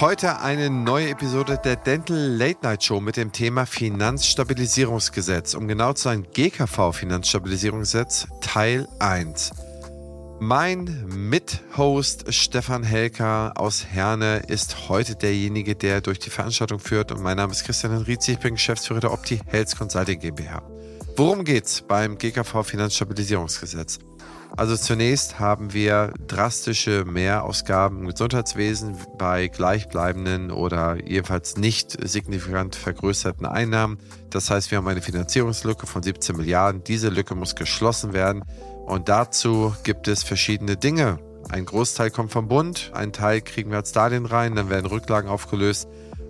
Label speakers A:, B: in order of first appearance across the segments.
A: Heute eine neue Episode der Dental Late Night Show mit dem Thema Finanzstabilisierungsgesetz. Um genau zu sein, GKV Finanzstabilisierungsgesetz Teil 1. Mein Mithost Stefan Helker aus Herne ist heute derjenige, der durch die Veranstaltung führt. Und mein Name ist Christian Henrizi, ich bin Geschäftsführer der Opti Health Consulting GmbH. Worum geht's beim GKV Finanzstabilisierungsgesetz? Also zunächst haben wir drastische Mehrausgaben im Gesundheitswesen bei gleichbleibenden oder jedenfalls nicht signifikant vergrößerten Einnahmen. Das heißt, wir haben eine Finanzierungslücke von 17 Milliarden. Diese Lücke muss geschlossen werden. Und dazu gibt es verschiedene Dinge. Ein Großteil kommt vom Bund, ein Teil kriegen wir als Darlehen rein, dann werden Rücklagen aufgelöst.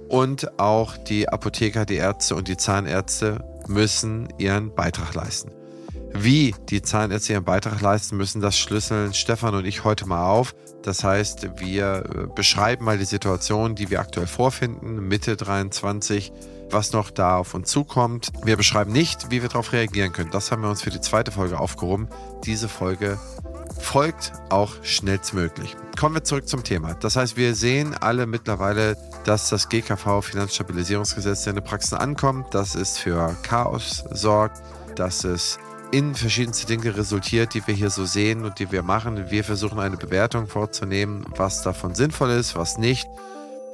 A: Und auch die Apotheker, die Ärzte und die Zahnärzte müssen ihren Beitrag leisten. Wie die Zahnärzte ihren Beitrag leisten müssen, das schlüsseln Stefan und ich heute mal auf. Das heißt, wir äh, beschreiben mal die Situation, die wir aktuell vorfinden, Mitte 23, was noch da auf uns zukommt. Wir beschreiben nicht, wie wir darauf reagieren können. Das haben wir uns für die zweite Folge aufgehoben. Diese Folge folgt auch schnellstmöglich. Kommen wir zurück zum Thema. Das heißt, wir sehen alle mittlerweile, dass das GKV Finanzstabilisierungsgesetz in den Praxen ankommt, dass es für Chaos sorgt, dass es in verschiedenste Dinge resultiert, die wir hier so sehen und die wir machen. Wir versuchen eine Bewertung vorzunehmen, was davon sinnvoll ist, was nicht.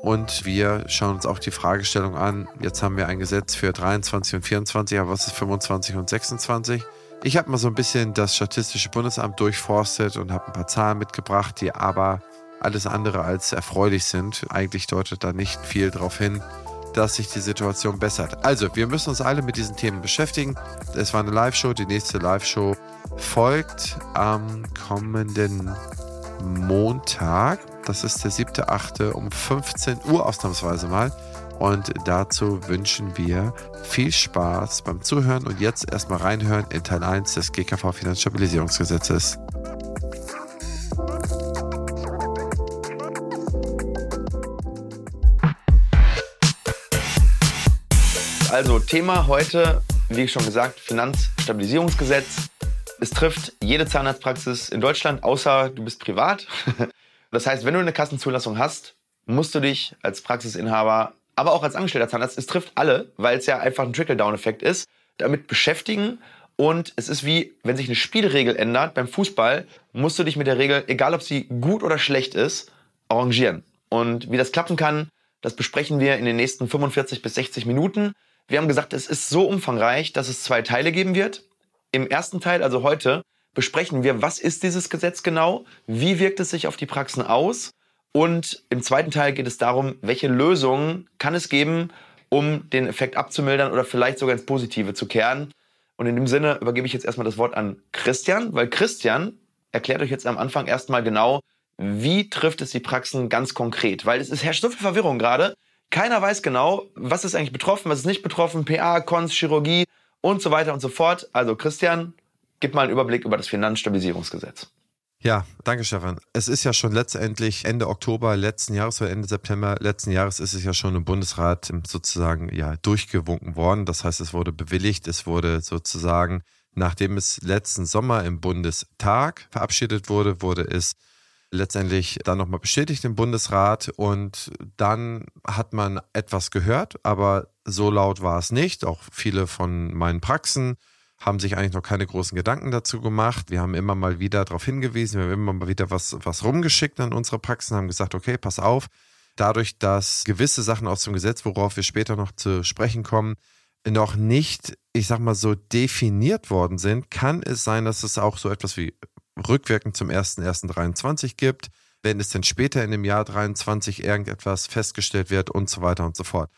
A: Und wir schauen uns auch die Fragestellung an. Jetzt haben wir ein Gesetz für 23 und 24, aber was ist 25 und 26? Ich habe mal so ein bisschen das Statistische Bundesamt durchforstet und habe ein paar Zahlen mitgebracht, die aber alles andere als erfreulich sind. Eigentlich deutet da nicht viel darauf hin, dass sich die Situation bessert. Also, wir müssen uns alle mit diesen Themen beschäftigen. Es war eine Live-Show. Die nächste Live-Show folgt am kommenden Montag. Das ist der 7.8. um 15 Uhr ausnahmsweise mal. Und dazu wünschen wir viel Spaß beim Zuhören und jetzt erstmal reinhören in Teil 1 des GKV Finanzstabilisierungsgesetzes.
B: Also Thema heute, wie schon gesagt, Finanzstabilisierungsgesetz. Es trifft jede Zahnarztpraxis in Deutschland, außer du bist privat. Das heißt, wenn du eine Kassenzulassung hast, musst du dich als Praxisinhaber, aber auch als angestellter Zahnarzt, es trifft alle, weil es ja einfach ein Trickle-Down-Effekt ist, damit beschäftigen. Und es ist wie, wenn sich eine Spielregel ändert beim Fußball, musst du dich mit der Regel, egal ob sie gut oder schlecht ist, arrangieren. Und wie das klappen kann, das besprechen wir in den nächsten 45 bis 60 Minuten. Wir haben gesagt, es ist so umfangreich, dass es zwei Teile geben wird. Im ersten Teil, also heute, besprechen wir, was ist dieses Gesetz genau, wie wirkt es sich auf die Praxen aus und im zweiten Teil geht es darum, welche Lösungen kann es geben, um den Effekt abzumildern oder vielleicht sogar ins Positive zu kehren. Und in dem Sinne übergebe ich jetzt erstmal das Wort an Christian, weil Christian erklärt euch jetzt am Anfang erstmal genau, wie trifft es die Praxen ganz konkret, weil es, herrscht so viel Verwirrung gerade. Keiner weiß genau, was ist eigentlich betroffen, was ist nicht betroffen, PA, Cons, Chirurgie und so weiter und so fort. Also Christian, gib mal einen Überblick über das Finanzstabilisierungsgesetz.
A: Ja, danke Stefan. Es ist ja schon letztendlich Ende Oktober letzten Jahres oder Ende September letzten Jahres ist es ja schon im Bundesrat sozusagen ja durchgewunken worden. Das heißt, es wurde bewilligt, es wurde sozusagen, nachdem es letzten Sommer im Bundestag verabschiedet wurde, wurde es letztendlich dann nochmal bestätigt im Bundesrat und dann hat man etwas gehört, aber so laut war es nicht. Auch viele von meinen Praxen haben sich eigentlich noch keine großen Gedanken dazu gemacht. Wir haben immer mal wieder darauf hingewiesen, wir haben immer mal wieder was, was rumgeschickt an unsere Praxen, haben gesagt, okay, pass auf. Dadurch, dass gewisse Sachen aus dem Gesetz, worauf wir später noch zu sprechen kommen, noch nicht, ich sag mal so, definiert worden sind, kann es sein, dass es auch so etwas wie rückwirkend zum 01.01.23 gibt, wenn es dann später in dem Jahr 23 irgendetwas festgestellt wird und so weiter und so fort.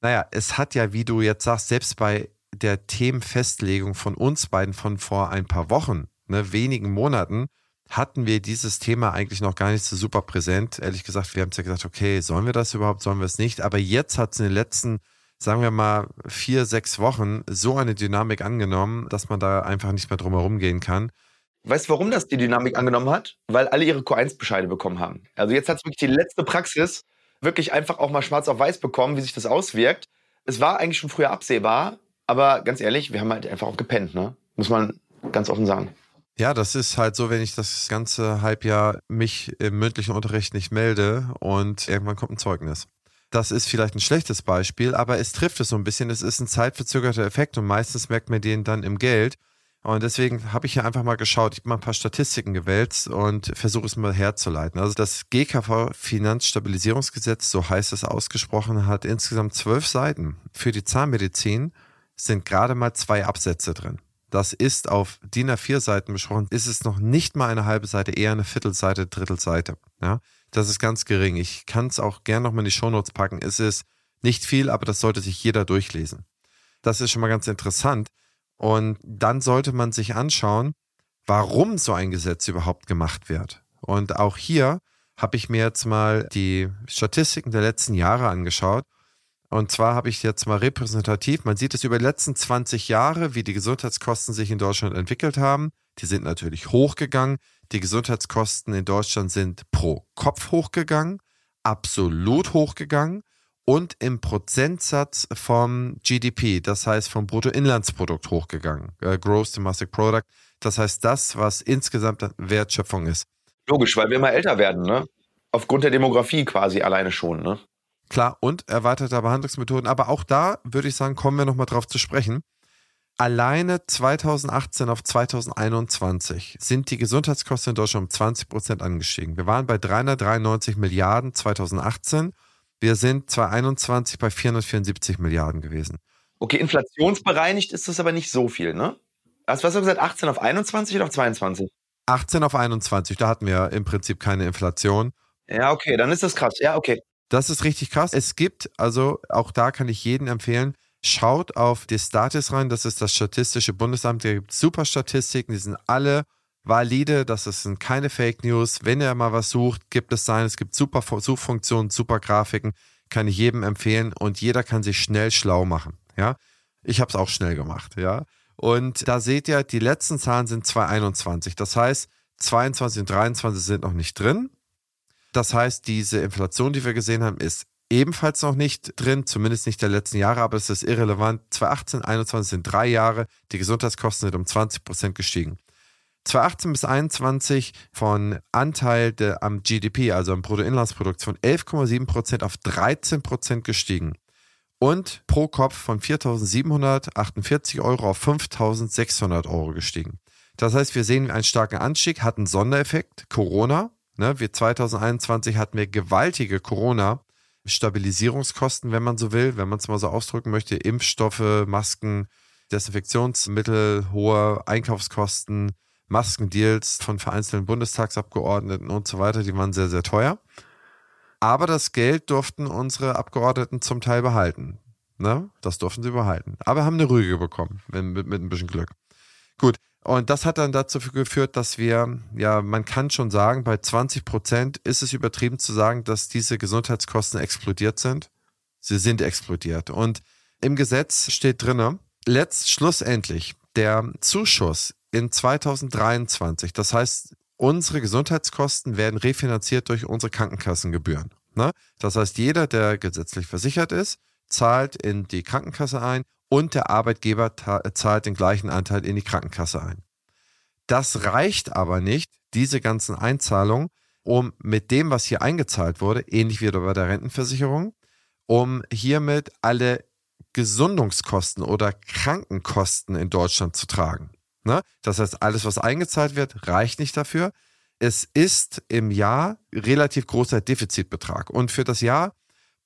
A: Naja, es hat ja, wie du jetzt sagst, selbst bei der Themenfestlegung von uns beiden von vor ein paar Wochen, ne, wenigen Monaten, hatten wir dieses Thema eigentlich noch gar nicht so super präsent. Ehrlich gesagt, wir haben es ja gesagt, okay, sollen wir das überhaupt, sollen wir es nicht? Aber jetzt hat es in den letzten, sagen wir mal, vier, sechs Wochen so eine Dynamik angenommen, dass man da einfach nicht mehr drum herum gehen kann.
B: Weißt du, warum das die Dynamik angenommen hat? Weil alle ihre Q1-Bescheide bekommen haben. Also jetzt hat es wirklich die letzte Praxis wirklich einfach auch mal schwarz auf weiß bekommen, wie sich das auswirkt. Es war eigentlich schon früher absehbar, aber ganz ehrlich, wir haben halt einfach auch gepennt, ne? Muss man ganz offen sagen.
A: Ja, das ist halt so, wenn ich das ganze Halbjahr mich im mündlichen Unterricht nicht melde und irgendwann kommt ein Zeugnis. Das ist vielleicht ein schlechtes Beispiel, aber es trifft es so ein bisschen. Es ist ein zeitverzögerter Effekt und meistens merkt man den dann im Geld. Und deswegen habe ich hier einfach mal geschaut, ich habe mal ein paar Statistiken gewälzt und versuche es mal herzuleiten. Also das GKV Finanzstabilisierungsgesetz, so heißt es ausgesprochen, hat insgesamt zwölf Seiten. Für die Zahnmedizin sind gerade mal zwei Absätze drin. Das ist auf DIN A4 Seiten besprochen, ist es noch nicht mal eine halbe Seite, eher eine Viertelseite, Drittelseite. Ja, das ist ganz gering. Ich kann es auch gerne nochmal in die Shownotes packen. Es ist nicht viel, aber das sollte sich jeder durchlesen. Das ist schon mal ganz interessant. Und dann sollte man sich anschauen, warum so ein Gesetz überhaupt gemacht wird. Und auch hier habe ich mir jetzt mal die Statistiken der letzten Jahre angeschaut. Und zwar habe ich jetzt mal repräsentativ, man sieht es über die letzten 20 Jahre, wie die Gesundheitskosten sich in Deutschland entwickelt haben. Die sind natürlich hochgegangen. Die Gesundheitskosten in Deutschland sind pro Kopf hochgegangen, absolut hochgegangen und im Prozentsatz vom GDP, das heißt vom Bruttoinlandsprodukt hochgegangen, äh, Gross Domestic Product, das heißt das, was insgesamt Wertschöpfung ist.
B: Logisch, weil wir immer älter werden, ne? Aufgrund der Demografie quasi alleine schon, ne?
A: Klar, und erweiterte Behandlungsmethoden, aber auch da würde ich sagen, kommen wir nochmal drauf zu sprechen. Alleine 2018 auf 2021 sind die Gesundheitskosten in Deutschland um 20 Prozent angestiegen. Wir waren bei 393 Milliarden 2018 wir sind 2021 bei 474 Milliarden gewesen.
B: Okay, inflationsbereinigt ist das aber nicht so viel, ne? Also was hast du gesagt, 18 auf 21 oder auf 22?
A: 18 auf 21, da hatten wir im Prinzip keine Inflation.
B: Ja, okay, dann ist das krass. Ja, okay.
A: Das ist richtig krass. Es gibt, also auch da kann ich jedem empfehlen, schaut auf die Statis rein, das ist das Statistische Bundesamt, da gibt super Statistiken, die sind alle valide, das sind keine Fake News. Wenn ihr mal was sucht, gibt es sein. Es gibt super Suchfunktionen, super Grafiken, kann ich jedem empfehlen und jeder kann sich schnell schlau machen. Ja, ich habe es auch schnell gemacht. Ja, und da seht ihr, die letzten Zahlen sind 2021. Das heißt, 22 und 23 sind noch nicht drin. Das heißt, diese Inflation, die wir gesehen haben, ist ebenfalls noch nicht drin, zumindest nicht der letzten Jahre, aber es ist irrelevant. 2018, 21 sind drei Jahre. Die Gesundheitskosten sind um 20 Prozent gestiegen. 2018 bis 2021 von Anteil der, am GDP, also am Bruttoinlandsprodukt, von 11,7 Prozent auf 13 Prozent gestiegen. Und pro Kopf von 4.748 Euro auf 5.600 Euro gestiegen. Das heißt, wir sehen einen starken Anstieg, hat einen Sondereffekt, Corona. Ne, wir 2021 hatten wir gewaltige Corona-Stabilisierungskosten, wenn man so will, wenn man es mal so ausdrücken möchte. Impfstoffe, Masken, Desinfektionsmittel, hohe Einkaufskosten, Maskendeals von vereinzelten Bundestagsabgeordneten und so weiter, die waren sehr, sehr teuer. Aber das Geld durften unsere Abgeordneten zum Teil behalten. Ne? Das durften sie behalten. Aber haben eine Rüge bekommen, mit, mit ein bisschen Glück. Gut, und das hat dann dazu geführt, dass wir, ja, man kann schon sagen, bei 20 Prozent ist es übertrieben zu sagen, dass diese Gesundheitskosten explodiert sind. Sie sind explodiert. Und im Gesetz steht drinne, letzt schlussendlich der Zuschuss in 2023. Das heißt, unsere Gesundheitskosten werden refinanziert durch unsere Krankenkassengebühren. Ne? Das heißt, jeder, der gesetzlich versichert ist, zahlt in die Krankenkasse ein und der Arbeitgeber zahlt den gleichen Anteil in die Krankenkasse ein. Das reicht aber nicht, diese ganzen Einzahlungen, um mit dem, was hier eingezahlt wurde, ähnlich wie bei der Rentenversicherung, um hiermit alle Gesundungskosten oder Krankenkosten in Deutschland zu tragen. Ne? Das heißt, alles, was eingezahlt wird, reicht nicht dafür. Es ist im Jahr relativ großer Defizitbetrag. Und für das Jahr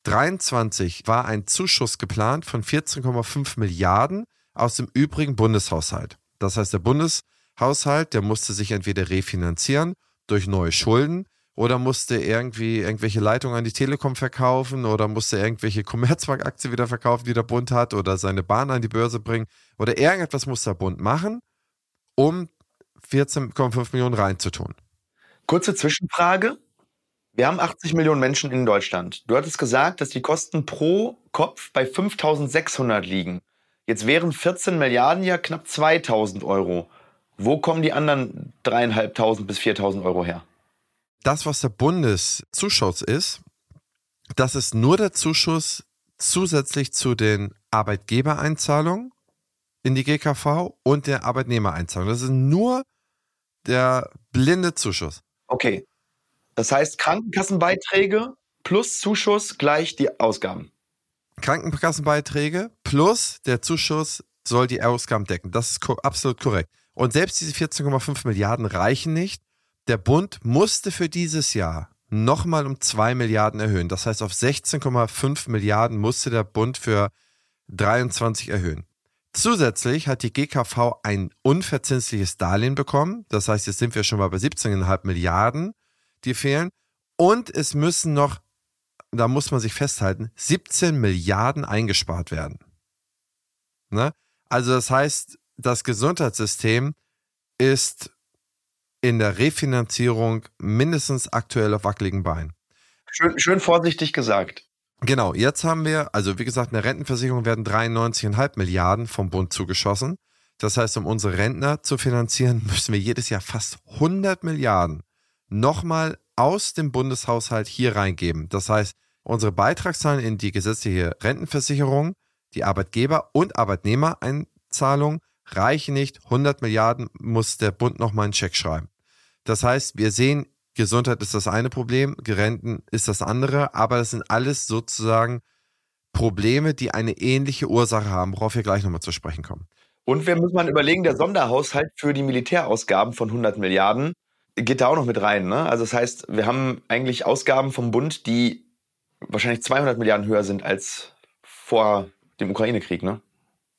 A: 23 war ein Zuschuss geplant von 14,5 Milliarden aus dem übrigen Bundeshaushalt. Das heißt, der Bundeshaushalt, der musste sich entweder refinanzieren durch neue Schulden oder musste irgendwie irgendwelche Leitungen an die Telekom verkaufen oder musste irgendwelche Commerzbank-Aktien wieder verkaufen, die der Bund hat oder seine Bahn an die Börse bringen oder irgendetwas muss der Bund machen, um 14,5 Millionen reinzutun.
B: Kurze Zwischenfrage. Wir haben 80 Millionen Menschen in Deutschland. Du hattest gesagt, dass die Kosten pro Kopf bei 5.600 liegen. Jetzt wären 14 Milliarden ja knapp 2.000 Euro. Wo kommen die anderen 3.500 bis 4.000 Euro her?
A: das, was der Bundeszuschuss ist, das ist nur der Zuschuss zusätzlich zu den Arbeitgebereinzahlungen in die GKV und der Arbeitnehmereinzahlung. Das ist nur der blinde Zuschuss.
B: Okay. Das heißt, Krankenkassenbeiträge plus Zuschuss gleich die Ausgaben.
A: Krankenkassenbeiträge plus der Zuschuss soll die Ausgaben decken. Das ist absolut korrekt. Und selbst diese 14,5 Milliarden reichen nicht. Der Bund musste für dieses Jahr nochmal um 2 Milliarden erhöhen. Das heißt, auf 16,5 Milliarden musste der Bund für 23 erhöhen. Zusätzlich hat die GKV ein unverzinsliches Darlehen bekommen. Das heißt, jetzt sind wir schon mal bei 17,5 Milliarden, die fehlen. Und es müssen noch, da muss man sich festhalten, 17 Milliarden eingespart werden. Ne? Also das heißt, das Gesundheitssystem ist in der Refinanzierung mindestens aktuell auf wackeligen Beinen.
B: Schön, schön vorsichtig gesagt.
A: Genau, jetzt haben wir, also wie gesagt, in der Rentenversicherung werden 93,5 Milliarden vom Bund zugeschossen. Das heißt, um unsere Rentner zu finanzieren, müssen wir jedes Jahr fast 100 Milliarden nochmal aus dem Bundeshaushalt hier reingeben. Das heißt, unsere Beitragszahlen in die gesetzliche Rentenversicherung, die Arbeitgeber- und Arbeitnehmereinzahlung reichen nicht. 100 Milliarden muss der Bund nochmal einen Check schreiben. Das heißt, wir sehen Gesundheit ist das eine Problem, Renten ist das andere, aber das sind alles sozusagen Probleme, die eine ähnliche Ursache haben, worauf wir gleich nochmal zu sprechen kommen.
B: Und wir müssen mal überlegen, der Sonderhaushalt für die Militärausgaben von 100 Milliarden geht da auch noch mit rein. Ne? Also das heißt, wir haben eigentlich Ausgaben vom Bund, die wahrscheinlich 200 Milliarden höher sind als vor dem Ukraine-Krieg. Ne?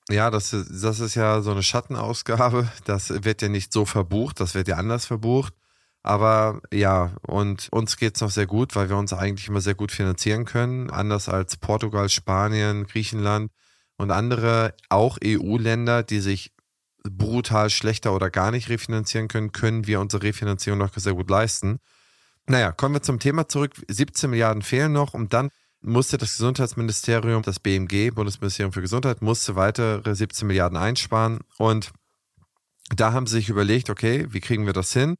A: Ja, das ist, das ist ja so eine Schattenausgabe. Das wird ja nicht so verbucht, das wird ja anders verbucht. Aber ja, und uns geht es noch sehr gut, weil wir uns eigentlich immer sehr gut finanzieren können. Anders als Portugal, Spanien, Griechenland und andere, auch EU-Länder, die sich brutal schlechter oder gar nicht refinanzieren können, können wir unsere Refinanzierung noch sehr gut leisten. Naja, kommen wir zum Thema zurück. 17 Milliarden fehlen noch und dann musste das Gesundheitsministerium, das BMG, Bundesministerium für Gesundheit, musste weitere 17 Milliarden einsparen und da haben sie sich überlegt, okay, wie kriegen wir das hin?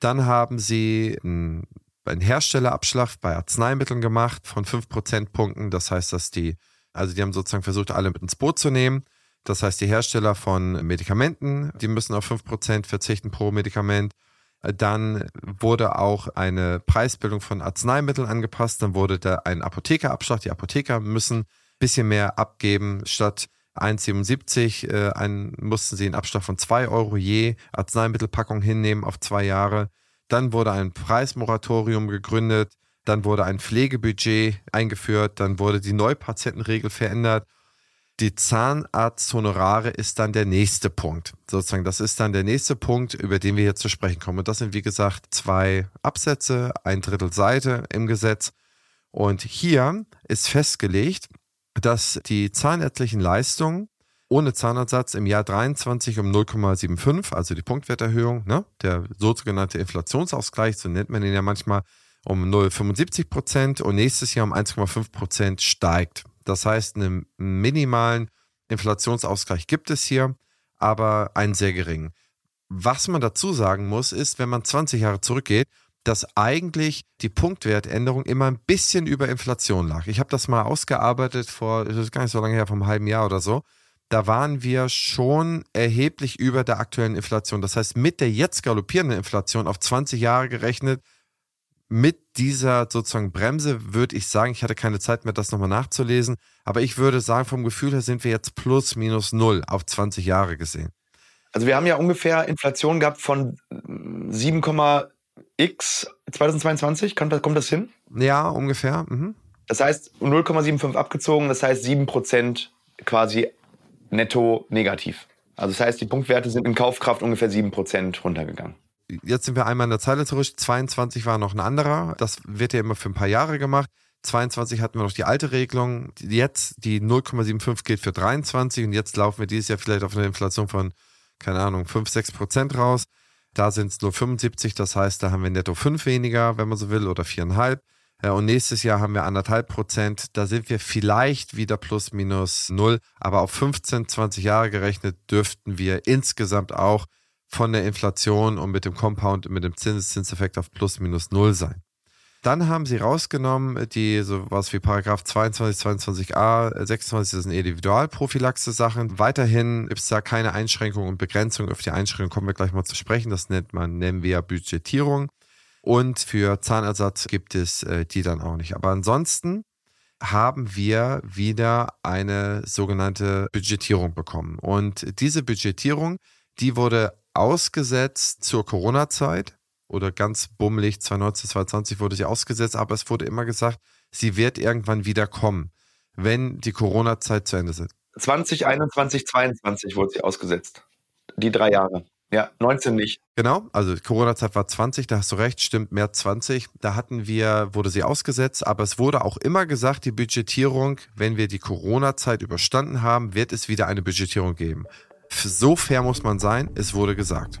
A: Dann haben sie einen, einen Herstellerabschlag bei Arzneimitteln gemacht von 5 Prozentpunkten. Das heißt, dass die, also die haben sozusagen versucht, alle mit ins Boot zu nehmen. Das heißt, die Hersteller von Medikamenten, die müssen auf 5 Prozent verzichten pro Medikament. Dann wurde auch eine Preisbildung von Arzneimitteln angepasst. Dann wurde da ein Apothekerabschlag. Die Apotheker müssen ein bisschen mehr abgeben. Statt 1,77 äh, ein, mussten sie einen Abschlag von 2 Euro je Arzneimittelpackung hinnehmen auf zwei Jahre. Dann wurde ein Preismoratorium gegründet. Dann wurde ein Pflegebudget eingeführt. Dann wurde die Neupatientenregel verändert. Die Zahnarzthonorare ist dann der nächste Punkt. Sozusagen, das ist dann der nächste Punkt, über den wir hier zu sprechen kommen. Und das sind, wie gesagt, zwei Absätze, ein Drittel Seite im Gesetz. Und hier ist festgelegt, dass die zahnärztlichen Leistungen ohne Zahnersatz im Jahr 23 um 0,75, also die Punktwerterhöhung, ne, der sogenannte Inflationsausgleich, so nennt man ihn ja manchmal, um 0,75 Prozent und nächstes Jahr um 1,5 Prozent steigt. Das heißt, einen minimalen Inflationsausgleich gibt es hier, aber einen sehr geringen. Was man dazu sagen muss, ist, wenn man 20 Jahre zurückgeht, dass eigentlich die Punktwertänderung immer ein bisschen über Inflation lag. Ich habe das mal ausgearbeitet vor, das ist gar nicht so lange her, vom halben Jahr oder so. Da waren wir schon erheblich über der aktuellen Inflation. Das heißt, mit der jetzt galoppierenden Inflation auf 20 Jahre gerechnet, mit dieser sozusagen Bremse würde ich sagen, ich hatte keine Zeit mehr, das nochmal nachzulesen, aber ich würde sagen, vom Gefühl her sind wir jetzt plus minus null auf 20 Jahre gesehen.
B: Also wir haben ja ungefähr Inflation gehabt von 7, X 2022, kommt, kommt das hin?
A: Ja, ungefähr. Mhm.
B: Das heißt 0,75 abgezogen, das heißt 7% quasi netto negativ. Also das heißt, die Punktwerte sind in Kaufkraft ungefähr 7% runtergegangen.
A: Jetzt sind wir einmal in der Zeile zurück. 22 war noch ein anderer. Das wird ja immer für ein paar Jahre gemacht. 22 hatten wir noch die alte Regelung. Jetzt die 0,75 gilt für 23 und jetzt laufen wir dieses Jahr vielleicht auf eine Inflation von, keine Ahnung, 5, 6 Prozent raus. Da sind es nur 75, das heißt, da haben wir netto 5 weniger, wenn man so will, oder 4,5. Und nächstes Jahr haben wir anderthalb Prozent. Da sind wir vielleicht wieder plus minus null. Aber auf 15, 20 Jahre gerechnet dürften wir insgesamt auch von der Inflation und mit dem Compound, mit dem Zinseszinseffekt auf plus minus null sein. Dann haben sie rausgenommen, die sowas wie Paragraph 22, 22a, 26, das sind Individualprophylaxe-Sachen. Weiterhin gibt es da keine Einschränkungen und Begrenzungen. Auf die Einschränkungen kommen wir gleich mal zu sprechen. Das nennt man, nennen wir Budgetierung. Und für Zahnersatz gibt es äh, die dann auch nicht. Aber ansonsten haben wir wieder eine sogenannte Budgetierung bekommen. Und diese Budgetierung, die wurde ausgesetzt zur Corona-Zeit oder ganz bummelig 2019, 2020 wurde sie ausgesetzt, aber es wurde immer gesagt, sie wird irgendwann wieder kommen, wenn die Corona-Zeit zu Ende ist.
B: 2021, 2022 wurde sie ausgesetzt. Die drei Jahre. Ja, 19 nicht.
A: Genau, also Corona-Zeit war 20, da hast du recht, stimmt, März 20. Da hatten wir, wurde sie ausgesetzt, aber es wurde auch immer gesagt, die Budgetierung, wenn wir die Corona-Zeit überstanden haben, wird es wieder eine Budgetierung geben. So fair muss man sein, es wurde gesagt.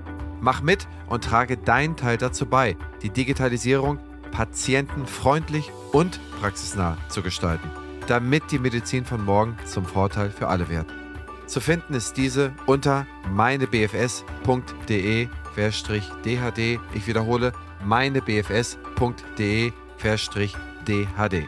A: Mach mit und trage deinen Teil dazu bei, die Digitalisierung patientenfreundlich und praxisnah zu gestalten, damit die Medizin von morgen zum Vorteil für alle wird. Zu finden ist diese unter meinebfs.de-dhd. Ich wiederhole, meinebfs.de-dhd.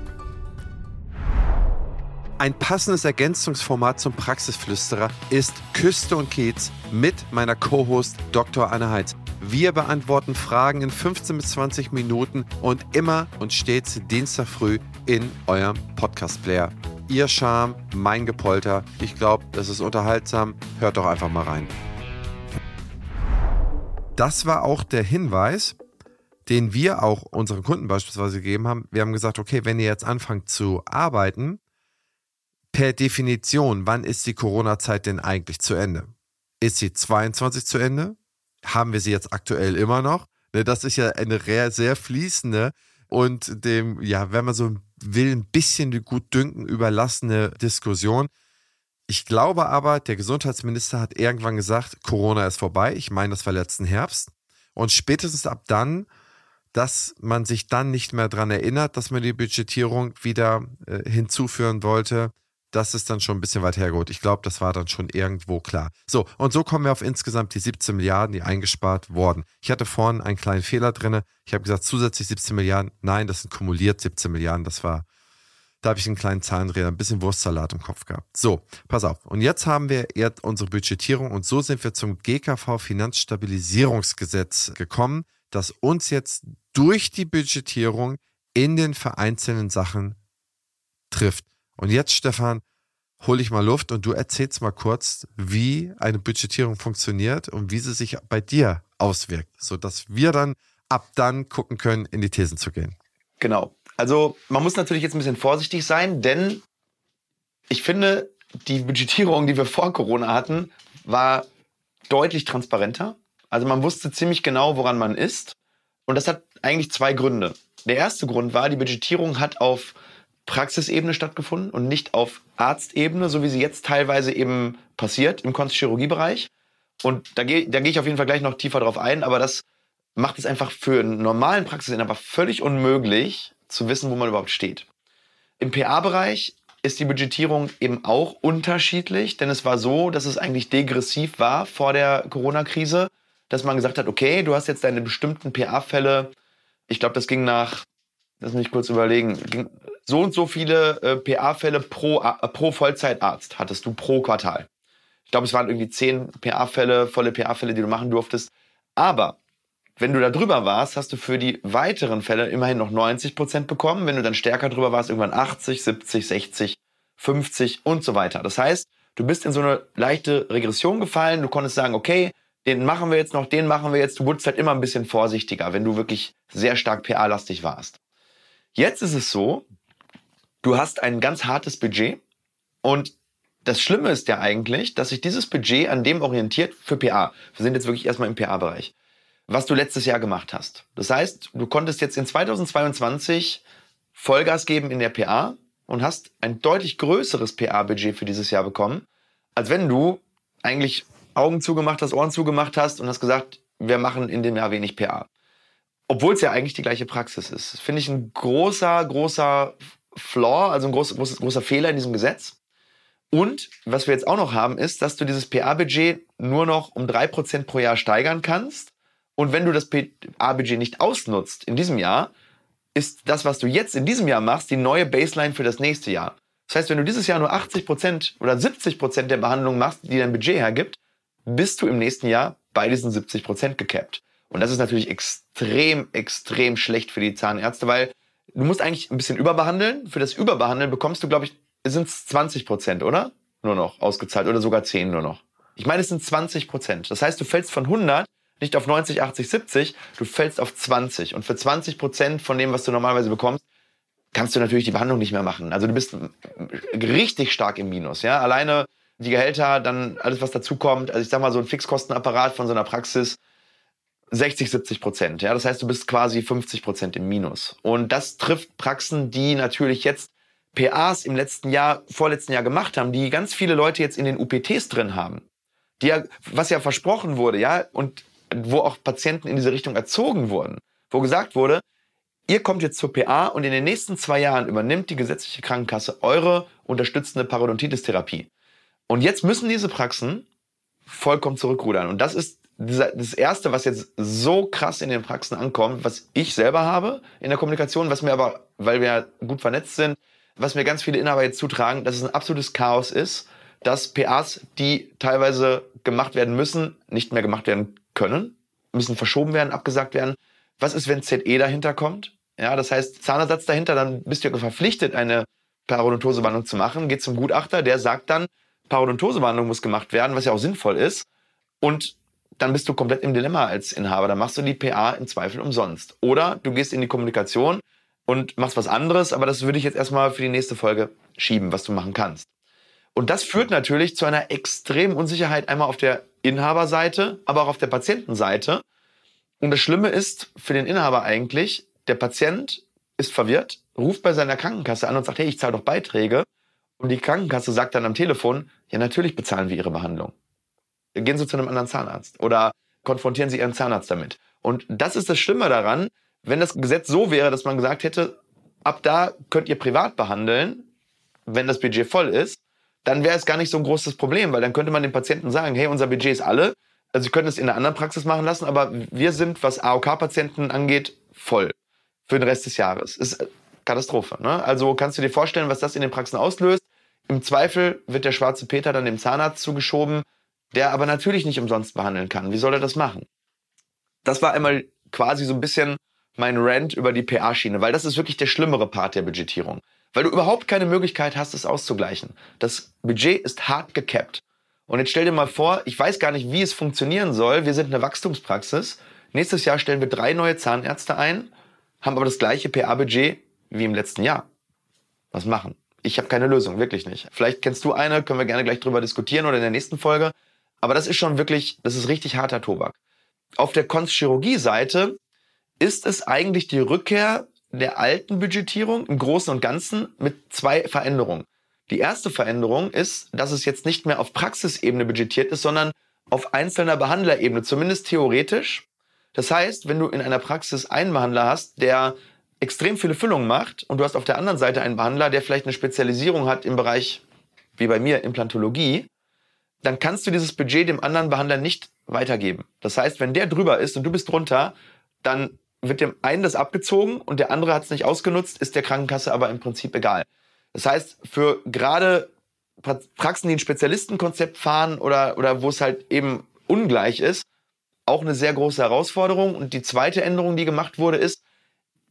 A: Ein passendes Ergänzungsformat zum Praxisflüsterer ist Küste und Kiez mit meiner Co-Host Dr. Anne Heitz. Wir beantworten Fragen in 15 bis 20 Minuten und immer und stets Dienstag früh in eurem Podcast-Player. Ihr Charme, mein Gepolter. Ich glaube, das ist unterhaltsam. Hört doch einfach mal rein. Das war auch der Hinweis, den wir auch unseren Kunden beispielsweise gegeben haben. Wir haben gesagt, okay, wenn ihr jetzt anfangt zu arbeiten, per Definition, wann ist die Corona-Zeit denn eigentlich zu Ende? Ist sie 22 zu Ende? Haben wir sie jetzt aktuell immer noch? Ne, das ist ja eine sehr fließende und dem, ja, wenn man so will, ein bisschen gut dünken überlassene Diskussion. Ich glaube aber, der Gesundheitsminister hat irgendwann gesagt, Corona ist vorbei. Ich meine, das war letzten Herbst. Und spätestens ab dann, dass man sich dann nicht mehr daran erinnert, dass man die Budgetierung wieder äh, hinzuführen wollte, das ist dann schon ein bisschen weit hergeholt. Ich glaube, das war dann schon irgendwo klar. So, und so kommen wir auf insgesamt die 17 Milliarden, die eingespart wurden. Ich hatte vorhin einen kleinen Fehler drin. Ich habe gesagt, zusätzlich 17 Milliarden. Nein, das sind kumuliert 17 Milliarden. Das war, da habe ich einen kleinen Zahlendreher, ein bisschen Wurstsalat im Kopf gehabt. So, pass auf. Und jetzt haben wir unsere Budgetierung und so sind wir zum GKV Finanzstabilisierungsgesetz gekommen, das uns jetzt durch die Budgetierung in den vereinzelten Sachen trifft. Und jetzt, Stefan, hole ich mal Luft und du erzählst mal kurz, wie eine Budgetierung funktioniert und wie sie sich bei dir auswirkt, sodass wir dann ab dann gucken können, in die Thesen zu gehen.
B: Genau. Also man muss natürlich jetzt ein bisschen vorsichtig sein, denn ich finde, die Budgetierung, die wir vor Corona hatten, war deutlich transparenter. Also man wusste ziemlich genau, woran man ist. Und das hat eigentlich zwei Gründe. Der erste Grund war, die Budgetierung hat auf Praxisebene stattgefunden und nicht auf Arztebene, so wie sie jetzt teilweise eben passiert im Konstchirurgiebereich. Und da gehe da geh ich auf jeden Fall gleich noch tiefer drauf ein, aber das macht es einfach für einen normalen Praxisinhaber völlig unmöglich zu wissen, wo man überhaupt steht. Im PA-Bereich ist die Budgetierung eben auch unterschiedlich, denn es war so, dass es eigentlich degressiv war vor der Corona-Krise, dass man gesagt hat, okay, du hast jetzt deine bestimmten PA-Fälle, ich glaube, das ging nach, lass mich kurz überlegen, so und so viele äh, PA-Fälle pro, äh, pro Vollzeitarzt hattest du pro Quartal. Ich glaube, es waren irgendwie zehn PA-Fälle, volle PA-Fälle, die du machen durftest. Aber wenn du da drüber warst, hast du für die weiteren Fälle immerhin noch 90 Prozent bekommen. Wenn du dann stärker drüber warst, irgendwann 80, 70, 60, 50 und so weiter. Das heißt, du bist in so eine leichte Regression gefallen. Du konntest sagen, okay, den machen wir jetzt noch, den machen wir jetzt. Du wurdest halt immer ein bisschen vorsichtiger, wenn du wirklich sehr stark PA-lastig warst. Jetzt ist es so, du hast ein ganz hartes Budget und das Schlimme ist ja eigentlich, dass sich dieses Budget an dem orientiert für PA. Wir sind jetzt wirklich erstmal im PA-Bereich was du letztes Jahr gemacht hast. Das heißt, du konntest jetzt in 2022 Vollgas geben in der PA und hast ein deutlich größeres PA-Budget für dieses Jahr bekommen, als wenn du eigentlich Augen zugemacht hast, Ohren zugemacht hast und hast gesagt, wir machen in dem Jahr wenig PA. Obwohl es ja eigentlich die gleiche Praxis ist. Das finde ich ein großer, großer Flaw, also ein groß, groß, großer Fehler in diesem Gesetz. Und was wir jetzt auch noch haben, ist, dass du dieses PA-Budget nur noch um 3% pro Jahr steigern kannst und wenn du das PA-Budget nicht ausnutzt in diesem Jahr, ist das, was du jetzt in diesem Jahr machst, die neue Baseline für das nächste Jahr. Das heißt, wenn du dieses Jahr nur 80 Prozent oder 70 Prozent der Behandlungen machst, die dein Budget hergibt, bist du im nächsten Jahr bei diesen 70 Prozent gecapped. Und das ist natürlich extrem, extrem schlecht für die Zahnärzte, weil du musst eigentlich ein bisschen überbehandeln. Für das Überbehandeln bekommst du, glaube ich, sind es 20 Prozent, oder? Nur noch ausgezahlt oder sogar 10 nur noch. Ich meine, es sind 20 Prozent. Das heißt, du fällst von 100 nicht auf 90, 80, 70, du fällst auf 20. Und für 20 Prozent von dem, was du normalerweise bekommst, kannst du natürlich die Behandlung nicht mehr machen. Also du bist richtig stark im Minus. Ja? Alleine die Gehälter, dann alles, was dazukommt. Also ich sag mal, so ein Fixkostenapparat von so einer Praxis, 60, 70 Prozent. Ja? Das heißt, du bist quasi 50 Prozent im Minus. Und das trifft Praxen, die natürlich jetzt PAs im letzten Jahr, vorletzten Jahr gemacht haben, die ganz viele Leute jetzt in den UPTs drin haben. Die ja, was ja versprochen wurde, ja, und wo auch Patienten in diese Richtung erzogen wurden, wo gesagt wurde, ihr kommt jetzt zur PA und in den nächsten zwei Jahren übernimmt die gesetzliche Krankenkasse eure unterstützende Parodontitis-Therapie. Und jetzt müssen diese Praxen vollkommen zurückrudern. Und das ist das Erste, was jetzt so krass in den Praxen ankommt, was ich selber habe in der Kommunikation, was mir aber, weil wir gut vernetzt sind, was mir ganz viele Inhaber jetzt zutragen, dass es ein absolutes Chaos ist, dass PAs, die teilweise gemacht werden müssen, nicht mehr gemacht werden können, müssen verschoben werden, abgesagt werden. Was ist, wenn ZE dahinter kommt? Ja, das heißt, Zahnersatz dahinter, dann bist du ja verpflichtet, eine Parodontosebehandlung zu machen. Geht zum Gutachter, der sagt dann, Parodontosebehandlung muss gemacht werden, was ja auch sinnvoll ist. Und dann bist du komplett im Dilemma als Inhaber. Dann machst du die PA im Zweifel umsonst. Oder du gehst in die Kommunikation und machst was anderes, aber das würde ich jetzt erstmal für die nächste Folge schieben, was du machen kannst. Und das führt natürlich zu einer extremen Unsicherheit einmal auf der Inhaberseite, aber auch auf der Patientenseite. Und das Schlimme ist für den Inhaber eigentlich, der Patient ist verwirrt, ruft bei seiner Krankenkasse an und sagt, hey, ich zahle doch Beiträge. Und die Krankenkasse sagt dann am Telefon, ja, natürlich bezahlen wir Ihre Behandlung. Gehen Sie zu einem anderen Zahnarzt oder konfrontieren Sie Ihren Zahnarzt damit. Und das ist das Schlimme daran, wenn das Gesetz so wäre, dass man gesagt hätte, ab da könnt ihr privat behandeln, wenn das Budget voll ist, dann wäre es gar nicht so ein großes Problem, weil dann könnte man dem Patienten sagen, hey, unser Budget ist alle, also Sie können es in einer anderen Praxis machen lassen, aber wir sind, was AOK-Patienten angeht, voll für den Rest des Jahres. Ist Katastrophe. Ne? Also kannst du dir vorstellen, was das in den Praxen auslöst. Im Zweifel wird der schwarze Peter dann dem Zahnarzt zugeschoben, der aber natürlich nicht umsonst behandeln kann. Wie soll er das machen? Das war einmal quasi so ein bisschen mein Rant über die PA-Schiene, weil das ist wirklich der schlimmere Part der Budgetierung weil du überhaupt keine Möglichkeit hast, es auszugleichen. Das Budget ist hart gecapped. Und jetzt stell dir mal vor, ich weiß gar nicht, wie es funktionieren soll. Wir sind eine Wachstumspraxis. Nächstes Jahr stellen wir drei neue Zahnärzte ein, haben aber das gleiche PA-Budget wie im letzten Jahr. Was machen? Ich habe keine Lösung, wirklich nicht. Vielleicht kennst du eine, können wir gerne gleich drüber diskutieren oder in der nächsten Folge. Aber das ist schon wirklich, das ist richtig harter Tobak. Auf der Konstchirurgie-Seite ist es eigentlich die Rückkehr der alten Budgetierung im Großen und Ganzen mit zwei Veränderungen. Die erste Veränderung ist, dass es jetzt nicht mehr auf Praxisebene budgetiert ist, sondern auf einzelner Behandlerebene, zumindest theoretisch. Das heißt, wenn du in einer Praxis einen Behandler hast, der extrem viele Füllungen macht und du hast auf der anderen Seite einen Behandler, der vielleicht eine Spezialisierung hat im Bereich, wie bei mir, Implantologie, dann kannst du dieses Budget dem anderen Behandler nicht weitergeben. Das heißt, wenn der drüber ist und du bist drunter, dann wird dem einen das abgezogen und der andere hat es nicht ausgenutzt, ist der Krankenkasse aber im Prinzip egal. Das heißt, für gerade Praxen, die ein Spezialistenkonzept fahren oder, oder wo es halt eben ungleich ist, auch eine sehr große Herausforderung. Und die zweite Änderung, die gemacht wurde, ist,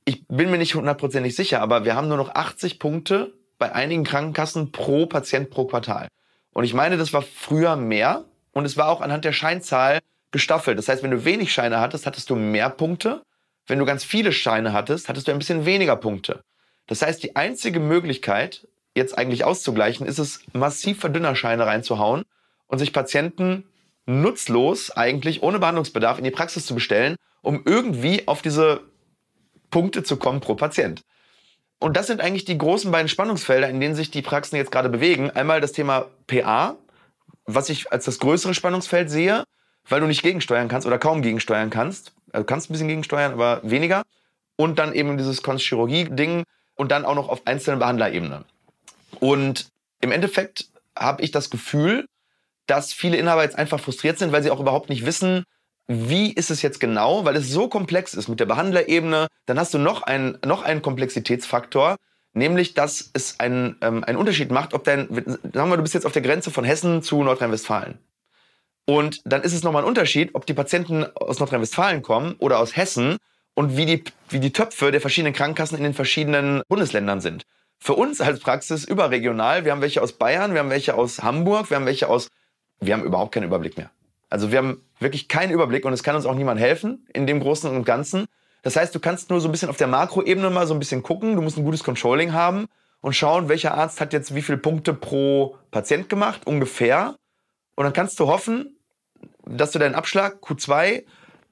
B: ich bin mir nicht hundertprozentig sicher, aber wir haben nur noch 80 Punkte bei einigen Krankenkassen pro Patient pro Quartal. Und ich meine, das war früher mehr und es war auch anhand der Scheinzahl gestaffelt. Das heißt, wenn du wenig Scheine hattest, hattest du mehr Punkte. Wenn du ganz viele Scheine hattest, hattest du ein bisschen weniger Punkte. Das heißt, die einzige Möglichkeit, jetzt eigentlich auszugleichen, ist es, massiv Verdünnerscheine reinzuhauen und sich Patienten nutzlos eigentlich ohne Behandlungsbedarf in die Praxis zu bestellen, um irgendwie auf diese Punkte zu kommen pro Patient. Und das sind eigentlich die großen beiden Spannungsfelder, in denen sich die Praxen jetzt gerade bewegen. Einmal das Thema PA, was ich als das größere Spannungsfeld sehe, weil du nicht gegensteuern kannst oder kaum gegensteuern kannst. Also kannst ein bisschen gegensteuern, aber weniger. Und dann eben dieses Konstchirurgie-Ding und dann auch noch auf einzelnen Behandlerebene. Und im Endeffekt habe ich das Gefühl, dass viele Inhaber jetzt einfach frustriert sind, weil sie auch überhaupt nicht wissen, wie ist es jetzt genau, weil es so komplex ist mit der Behandlerebene. Dann hast du noch einen, noch einen Komplexitätsfaktor, nämlich dass es einen, ähm, einen Unterschied macht, ob dein, sagen wir, du bist jetzt auf der Grenze von Hessen zu Nordrhein-Westfalen. Und dann ist es nochmal ein Unterschied, ob die Patienten aus Nordrhein-Westfalen kommen oder aus Hessen und wie die, wie die Töpfe der verschiedenen Krankenkassen in den verschiedenen Bundesländern sind. Für uns als Praxis überregional, wir haben welche aus Bayern, wir haben welche aus Hamburg, wir haben welche aus wir haben überhaupt keinen Überblick mehr. Also wir haben wirklich keinen Überblick und es kann uns auch niemand helfen in dem Großen und Ganzen. Das heißt, du kannst nur so ein bisschen auf der Makroebene mal so ein bisschen gucken. Du musst ein gutes Controlling haben und schauen, welcher Arzt hat jetzt wie viele Punkte pro Patient gemacht, ungefähr. Und dann kannst du hoffen, dass du deinen Abschlag Q2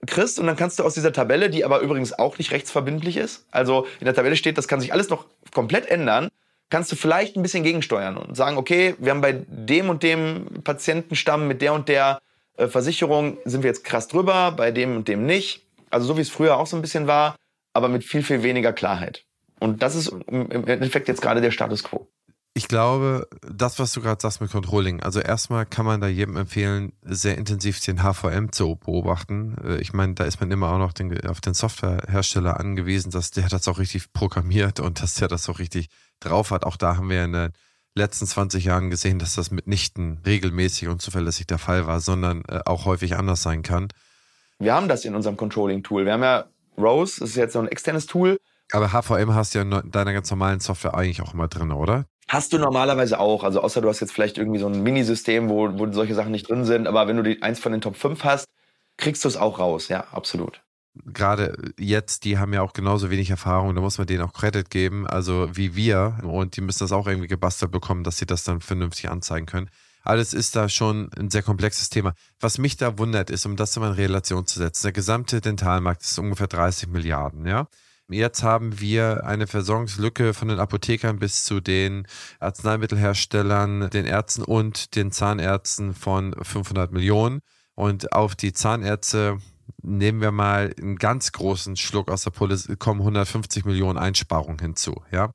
B: kriegst und dann kannst du aus dieser Tabelle, die aber übrigens auch nicht rechtsverbindlich ist, also in der Tabelle steht, das kann sich alles noch komplett ändern, kannst du vielleicht ein bisschen gegensteuern und sagen, okay, wir haben bei dem und dem Patientenstamm mit der und der äh, Versicherung sind wir jetzt krass drüber, bei dem und dem nicht. Also so wie es früher auch so ein bisschen war, aber mit viel, viel weniger Klarheit. Und das ist im Endeffekt jetzt gerade der Status quo.
A: Ich glaube, das, was du gerade sagst mit Controlling, also erstmal kann man da jedem empfehlen, sehr intensiv den HVM zu beobachten. Äh, ich meine, da ist man immer auch noch den, auf den Softwarehersteller angewiesen, dass der das auch richtig programmiert und dass der das auch richtig drauf hat. Auch da haben wir in den letzten 20 Jahren gesehen, dass das mitnichten regelmäßig und zuverlässig der Fall war, sondern äh, auch häufig anders sein kann.
B: Wir haben das in unserem Controlling-Tool. Wir haben ja Rose, das ist jetzt so ein externes Tool.
A: Aber HVM hast du ja in deiner ganz normalen Software eigentlich auch immer drin, oder?
B: Hast du normalerweise auch. Also außer du hast jetzt vielleicht irgendwie so ein Minisystem, wo, wo solche Sachen nicht drin sind. Aber wenn du die eins von den Top 5 hast, kriegst du es auch raus. Ja, absolut.
A: Gerade jetzt, die haben ja auch genauso wenig Erfahrung, da muss man denen auch Credit geben, also wie wir. Und die müssen das auch irgendwie gebastelt bekommen, dass sie das dann vernünftig anzeigen können. Alles ist da schon ein sehr komplexes Thema. Was mich da wundert, ist, um das mal in Relation zu setzen, der gesamte Dentalmarkt ist ungefähr 30 Milliarden, ja. Jetzt haben wir eine Versorgungslücke von den Apothekern bis zu den Arzneimittelherstellern, den Ärzten und den Zahnärzten von 500 Millionen. Und auf die Zahnärzte nehmen wir mal einen ganz großen Schluck aus der Pulle, kommen 150 Millionen Einsparungen hinzu. Ja,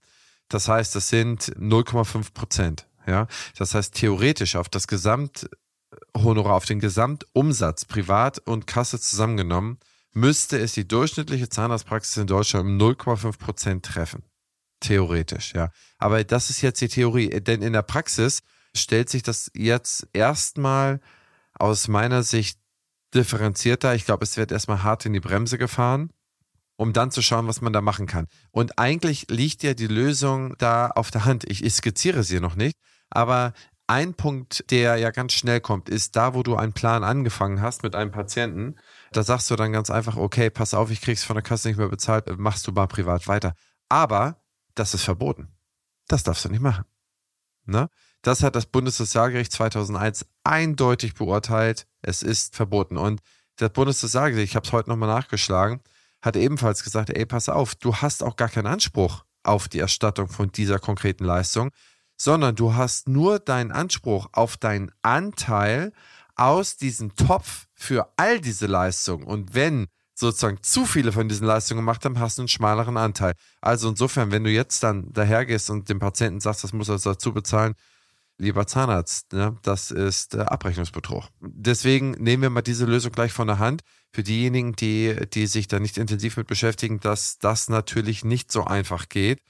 A: das heißt, das sind 0,5 Prozent. Ja, das heißt theoretisch auf das Gesamthonorar, auf den Gesamtumsatz privat und Kasse zusammengenommen müsste es die durchschnittliche Zahnarztpraxis in Deutschland um 0,5 Prozent treffen. Theoretisch, ja. Aber das ist jetzt die Theorie, denn in der Praxis stellt sich das jetzt erstmal aus meiner Sicht differenzierter. Ich glaube, es wird erstmal hart in die Bremse gefahren, um dann zu schauen, was man da machen kann. Und eigentlich liegt ja die Lösung da auf der Hand. Ich, ich skizziere sie noch nicht, aber ein Punkt, der ja ganz schnell kommt, ist da, wo du einen Plan angefangen hast mit einem Patienten da sagst du dann ganz einfach, okay, pass auf, ich krieg's von der Kasse nicht mehr bezahlt, machst du mal privat weiter. Aber das ist verboten. Das darfst du nicht machen. Ne? Das hat das Bundessozialgericht 2001 eindeutig beurteilt. Es ist verboten. Und das Bundessozialgericht, ich habe es heute nochmal nachgeschlagen, hat ebenfalls gesagt, ey, pass auf, du hast auch gar keinen Anspruch auf die Erstattung von dieser konkreten Leistung, sondern du hast nur deinen Anspruch auf deinen Anteil aus diesem Topf für all diese Leistungen. Und wenn sozusagen zu viele von diesen Leistungen gemacht haben, hast du einen schmaleren Anteil. Also insofern, wenn du jetzt dann dahergehst und dem Patienten sagst, das muss er dazu bezahlen, lieber Zahnarzt, ne, das ist äh, Abrechnungsbetrug. Deswegen nehmen wir mal diese Lösung gleich von der Hand. Für diejenigen, die, die sich da nicht intensiv mit beschäftigen, dass das natürlich nicht so einfach geht.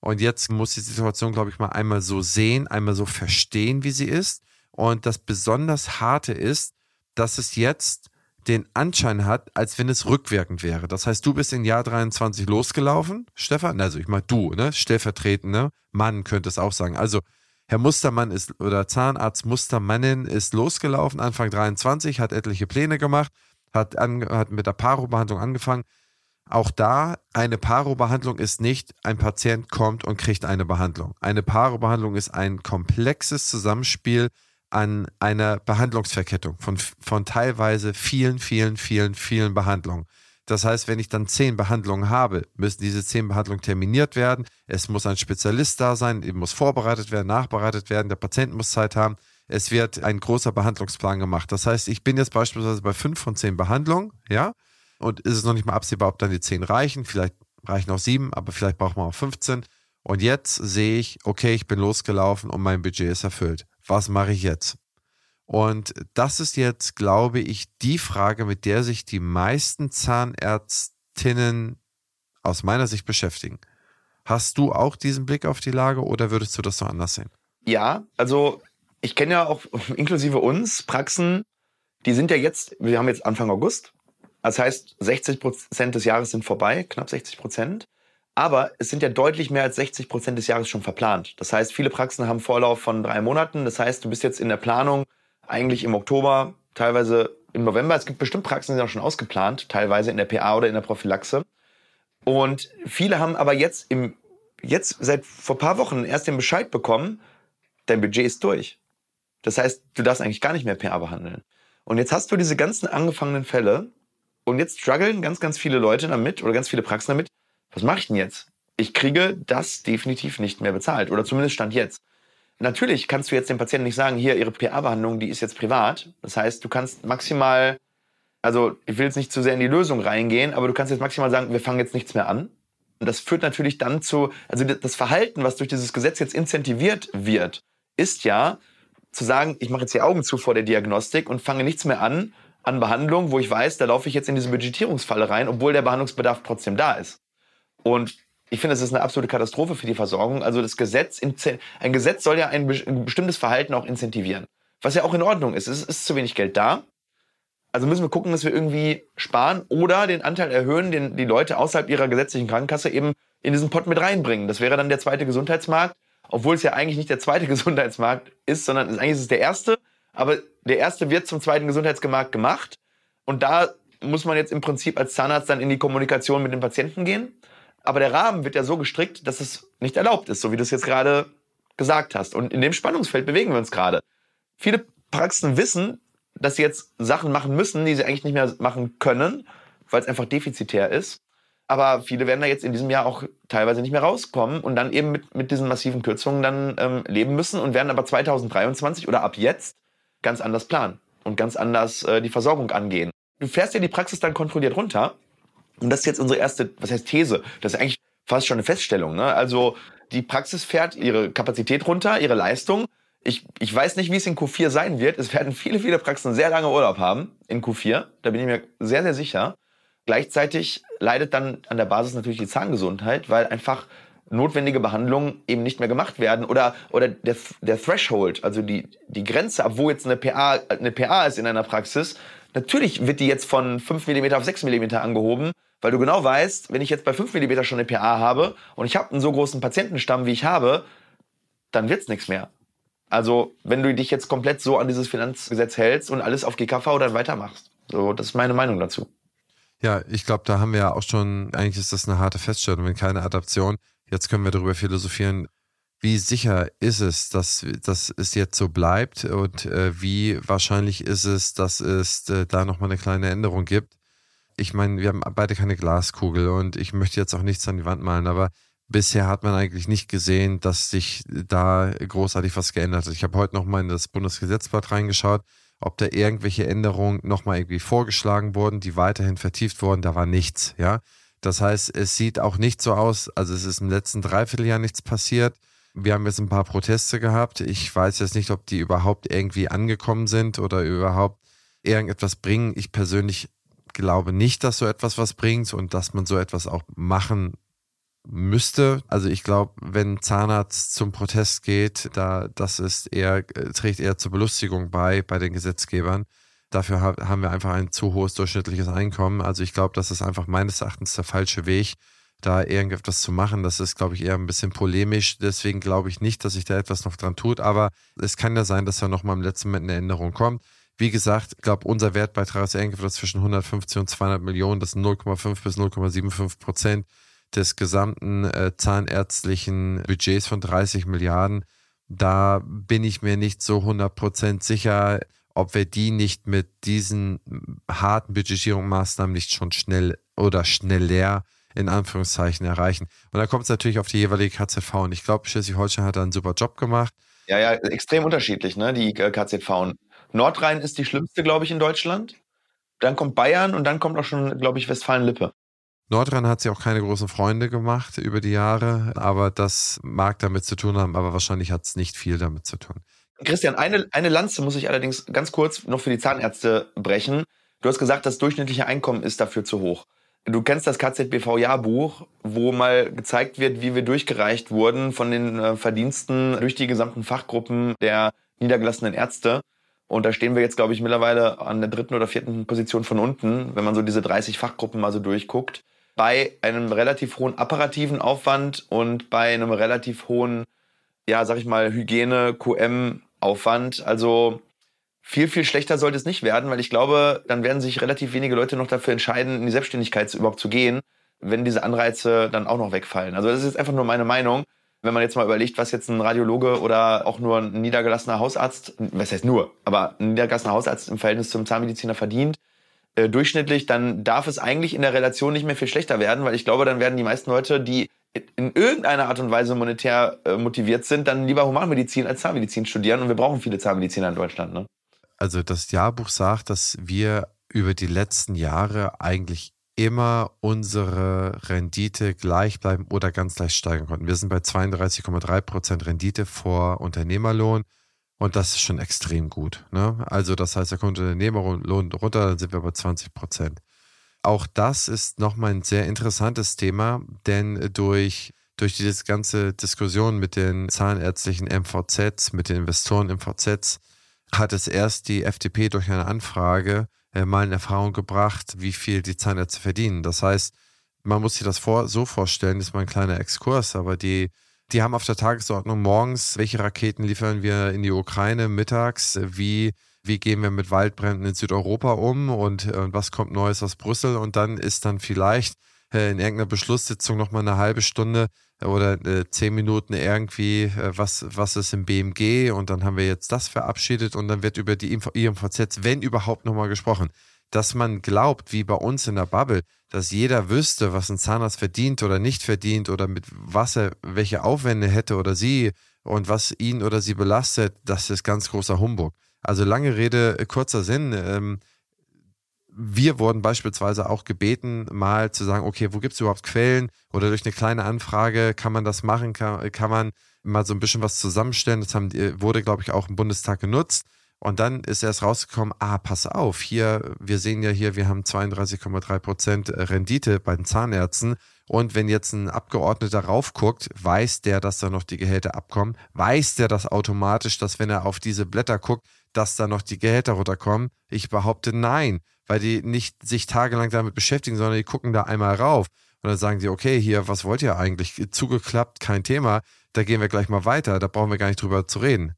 A: Und jetzt muss die Situation, glaube ich, mal einmal so sehen, einmal so verstehen, wie sie ist. Und das besonders harte ist, dass es jetzt den Anschein hat, als wenn es rückwirkend wäre. Das heißt, du bist im Jahr 23 losgelaufen, Stefan, also ich meine du, ne, stellvertretende Mann könnte es auch sagen. Also Herr Mustermann ist oder Zahnarzt Mustermannin ist losgelaufen Anfang 23, hat etliche Pläne gemacht, hat, an, hat mit der Paro-Behandlung angefangen. Auch da, eine Paro-Behandlung ist nicht, ein Patient kommt und kriegt eine Behandlung. Eine Paro-Behandlung ist ein komplexes Zusammenspiel an einer Behandlungsverkettung von, von teilweise vielen, vielen, vielen, vielen Behandlungen. Das heißt, wenn ich dann zehn Behandlungen habe, müssen diese zehn Behandlungen terminiert werden. Es muss ein Spezialist da sein, es muss vorbereitet werden, nachbereitet werden, der Patient muss Zeit haben. Es wird ein großer Behandlungsplan gemacht. Das heißt, ich bin jetzt beispielsweise bei fünf von zehn Behandlungen, ja, und ist es noch nicht mal absehbar, ob dann die zehn reichen. Vielleicht reichen auch sieben, aber vielleicht braucht man auch 15. Und jetzt sehe ich, okay, ich bin losgelaufen und mein Budget ist erfüllt was mache ich jetzt? Und das ist jetzt, glaube ich, die Frage, mit der sich die meisten Zahnärztinnen aus meiner Sicht beschäftigen. Hast du auch diesen Blick auf die Lage oder würdest du das noch anders sehen?
B: Ja, also ich kenne ja auch inklusive uns Praxen, die sind ja jetzt, wir haben jetzt Anfang August. Das heißt, 60 Prozent des Jahres sind vorbei, knapp 60 Prozent. Aber es sind ja deutlich mehr als 60 Prozent des Jahres schon verplant. Das heißt, viele Praxen haben Vorlauf von drei Monaten. Das heißt, du bist jetzt in der Planung eigentlich im Oktober, teilweise im November. Es gibt bestimmt Praxen, die sind auch schon ausgeplant, teilweise in der PA oder in der Prophylaxe. Und viele haben aber jetzt im, jetzt seit vor paar Wochen erst den Bescheid bekommen, dein Budget ist durch. Das heißt, du darfst eigentlich gar nicht mehr PA behandeln. Und jetzt hast du diese ganzen angefangenen Fälle und jetzt strugglen ganz, ganz viele Leute damit oder ganz viele Praxen damit, was mache ich denn jetzt? Ich kriege das definitiv nicht mehr bezahlt oder zumindest stand jetzt. Natürlich kannst du jetzt dem Patienten nicht sagen, hier, ihre PA-Behandlung, die ist jetzt privat. Das heißt, du kannst maximal, also ich will jetzt nicht zu sehr in die Lösung reingehen, aber du kannst jetzt maximal sagen, wir fangen jetzt nichts mehr an. Und das führt natürlich dann zu, also das Verhalten, was durch dieses Gesetz jetzt incentiviert wird, ist ja zu sagen, ich mache jetzt die Augen zu vor der Diagnostik und fange nichts mehr an an Behandlung, wo ich weiß, da laufe ich jetzt in diese Budgetierungsfalle rein, obwohl der Behandlungsbedarf trotzdem da ist. Und ich finde, es ist eine absolute Katastrophe für die Versorgung. Also das Gesetz, ein Gesetz soll ja ein, bestimmtes Verhalten auch incentivieren. Was ja auch in Ordnung ist. Es ist zu wenig Geld da. Also müssen wir gucken, dass wir irgendwie sparen oder den Anteil erhöhen, den die Leute außerhalb ihrer gesetzlichen Krankenkasse eben in diesen Pott mit reinbringen. Das wäre dann der zweite Gesundheitsmarkt, obwohl es ja eigentlich nicht der zweite Gesundheitsmarkt ist, sondern eigentlich ist es der erste. Aber der erste wird zum zweiten Gesundheitsmarkt gemacht. Und da muss man jetzt im Prinzip als Zahnarzt dann in die Kommunikation mit dem Patienten gehen. Aber der Rahmen wird ja so gestrickt, dass es nicht erlaubt ist, so wie du es jetzt gerade gesagt hast. Und in dem Spannungsfeld bewegen wir uns gerade. Viele Praxen wissen, dass sie jetzt Sachen machen müssen, die sie eigentlich nicht mehr machen können, weil es einfach defizitär ist. Aber viele werden da jetzt in diesem Jahr auch teilweise nicht mehr rauskommen und dann eben mit, mit diesen massiven Kürzungen dann ähm, leben müssen und werden aber 2023 oder ab jetzt ganz anders planen und ganz anders äh, die Versorgung angehen. Du fährst ja die Praxis dann kontrolliert runter und das ist jetzt unsere erste, was heißt These? Das ist eigentlich fast schon eine Feststellung. Ne? Also die Praxis fährt ihre Kapazität runter, ihre Leistung. Ich, ich weiß nicht, wie es in Q4 sein wird. Es werden viele, viele Praxen sehr lange Urlaub haben in Q4. Da bin ich mir sehr, sehr sicher. Gleichzeitig leidet dann an der Basis natürlich die Zahngesundheit, weil einfach notwendige Behandlungen eben nicht mehr gemacht werden oder, oder der, der Threshold, also die, die Grenze, ab wo jetzt eine PA, eine PA ist in einer Praxis, natürlich wird die jetzt von 5 mm auf 6 mm angehoben, weil du genau weißt, wenn ich jetzt bei 5 mm schon eine PA habe und ich habe einen so großen Patientenstamm, wie ich habe, dann wird's nichts mehr. Also, wenn du dich jetzt komplett so an dieses Finanzgesetz hältst und alles auf GKV dann weitermachst. So, das ist meine Meinung dazu.
A: Ja, ich glaube, da haben wir ja auch schon, eigentlich ist das eine harte Feststellung, wenn keine Adaption. Jetzt können wir darüber philosophieren, wie sicher ist es, dass, dass es jetzt so bleibt und äh, wie wahrscheinlich ist es, dass es äh, da nochmal eine kleine Änderung gibt ich meine, wir haben beide keine Glaskugel und ich möchte jetzt auch nichts an die Wand malen, aber bisher hat man eigentlich nicht gesehen, dass sich da großartig was geändert hat. Ich habe heute nochmal in das Bundesgesetzblatt reingeschaut, ob da irgendwelche Änderungen nochmal irgendwie vorgeschlagen wurden, die weiterhin vertieft wurden. Da war nichts, ja. Das heißt, es sieht auch nicht so aus, also es ist im letzten Dreivierteljahr nichts passiert. Wir haben jetzt ein paar Proteste gehabt. Ich weiß jetzt nicht, ob die überhaupt irgendwie angekommen sind oder überhaupt irgendetwas bringen. Ich persönlich glaube nicht, dass so etwas was bringt und dass man so etwas auch machen müsste. Also ich glaube, wenn Zahnarzt zum Protest geht, da das ist eher trägt eher zur Belustigung bei bei den Gesetzgebern. Dafür haben wir einfach ein zu hohes durchschnittliches Einkommen. Also ich glaube, das ist einfach meines Erachtens der falsche Weg, da irgendetwas zu machen. Das ist, glaube ich, eher ein bisschen polemisch. Deswegen glaube ich nicht, dass sich da etwas noch dran tut. Aber es kann ja sein, dass da nochmal im letzten Moment eine Änderung kommt. Wie gesagt, ich glaube, unser Wertbeitrag ist irgendwo zwischen 150 und 200 Millionen. Das sind 0,5 bis 0,75 Prozent des gesamten äh, zahnärztlichen Budgets von 30 Milliarden. Da bin ich mir nicht so 100 Prozent sicher, ob wir die nicht mit diesen harten Budgetierungsmaßnahmen nicht schon schnell oder schneller in Anführungszeichen erreichen. Und da kommt es natürlich auf die jeweilige KZV. Und ich glaube, Schleswig-Holstein hat da einen super Job gemacht.
B: Ja, ja, extrem unterschiedlich, ne, die äh, KZV. Nordrhein ist die schlimmste, glaube ich, in Deutschland. Dann kommt Bayern und dann kommt auch schon, glaube ich, Westfalen-Lippe.
A: Nordrhein hat sich auch keine großen Freunde gemacht über die Jahre, aber das mag damit zu tun haben, aber wahrscheinlich hat es nicht viel damit zu tun.
B: Christian, eine, eine Lanze muss ich allerdings ganz kurz noch für die Zahnärzte brechen. Du hast gesagt, das durchschnittliche Einkommen ist dafür zu hoch. Du kennst das KZBV-Jahrbuch, wo mal gezeigt wird, wie wir durchgereicht wurden von den äh, Verdiensten durch die gesamten Fachgruppen der niedergelassenen Ärzte. Und da stehen wir jetzt, glaube ich, mittlerweile an der dritten oder vierten Position von unten, wenn man so diese 30 Fachgruppen mal so durchguckt. Bei einem relativ hohen apparativen Aufwand und bei einem relativ hohen, ja, sag ich mal, Hygiene, QM Aufwand. Also viel, viel schlechter sollte es nicht werden, weil ich glaube, dann werden sich relativ wenige Leute noch dafür entscheiden, in die Selbstständigkeit überhaupt zu gehen, wenn diese Anreize dann auch noch wegfallen. Also das ist jetzt einfach nur meine Meinung. Wenn man jetzt mal überlegt, was jetzt ein Radiologe oder auch nur ein niedergelassener Hausarzt, was heißt nur, aber ein niedergelassener Hausarzt im Verhältnis zum Zahnmediziner verdient, äh, durchschnittlich, dann darf es eigentlich in der Relation nicht mehr viel schlechter werden, weil ich glaube, dann werden die meisten Leute, die in irgendeiner Art und Weise monetär äh, motiviert sind, dann lieber Humanmedizin als Zahnmedizin studieren. Und wir brauchen viele Zahnmediziner in Deutschland. Ne?
A: Also das Jahrbuch sagt, dass wir über die letzten Jahre eigentlich immer unsere Rendite gleich bleiben oder ganz leicht steigern konnten. Wir sind bei 32,3 Prozent Rendite vor Unternehmerlohn und das ist schon extrem gut. Ne? Also das heißt, der kommt Unternehmerlohn runter, dann sind wir bei 20 Prozent. Auch das ist nochmal ein sehr interessantes Thema, denn durch, durch diese ganze Diskussion mit den zahnärztlichen MVZs, mit den Investoren MVZs, hat es erst die FDP durch eine Anfrage mal in Erfahrung gebracht, wie viel die Zahnärzte verdienen. Das heißt, man muss sich das vor, so vorstellen, das ist mal ein kleiner Exkurs, aber die, die haben auf der Tagesordnung morgens, welche Raketen liefern wir in die Ukraine, mittags, wie wie gehen wir mit Waldbränden in Südeuropa um und, und äh, was kommt Neues aus Brüssel und dann ist dann vielleicht äh, in irgendeiner Beschlusssitzung nochmal eine halbe Stunde äh, oder äh, zehn Minuten irgendwie, äh, was, was ist im BMG und dann haben wir jetzt das verabschiedet und dann wird über die IMVZ, wenn überhaupt, nochmal gesprochen. Dass man glaubt, wie bei uns in der Bubble, dass jeder wüsste, was ein Zahnarzt verdient oder nicht verdient oder mit was er welche Aufwände hätte oder sie und was ihn oder sie belastet, das ist ganz großer Humbug. Also lange Rede, äh, kurzer Sinn. Ähm, wir wurden beispielsweise auch gebeten, mal zu sagen, okay, wo gibt es überhaupt Quellen oder durch eine kleine Anfrage kann man das machen, kann, kann man mal so ein bisschen was zusammenstellen. Das haben, wurde, glaube ich, auch im Bundestag genutzt. Und dann ist erst rausgekommen, ah, pass auf, hier, wir sehen ja hier, wir haben 32,3 Prozent Rendite bei den Zahnärzten. Und wenn jetzt ein Abgeordneter raufguckt, weiß der, dass da noch die Gehälter abkommen, weiß der das automatisch, dass wenn er auf diese Blätter guckt, dass da noch die Gehälter runterkommen? Ich behaupte nein, weil die nicht sich tagelang damit beschäftigen, sondern die gucken da einmal rauf. Und dann sagen die, okay, hier, was wollt ihr eigentlich? Zugeklappt, kein Thema. Da gehen wir gleich mal weiter. Da brauchen wir gar nicht drüber zu reden.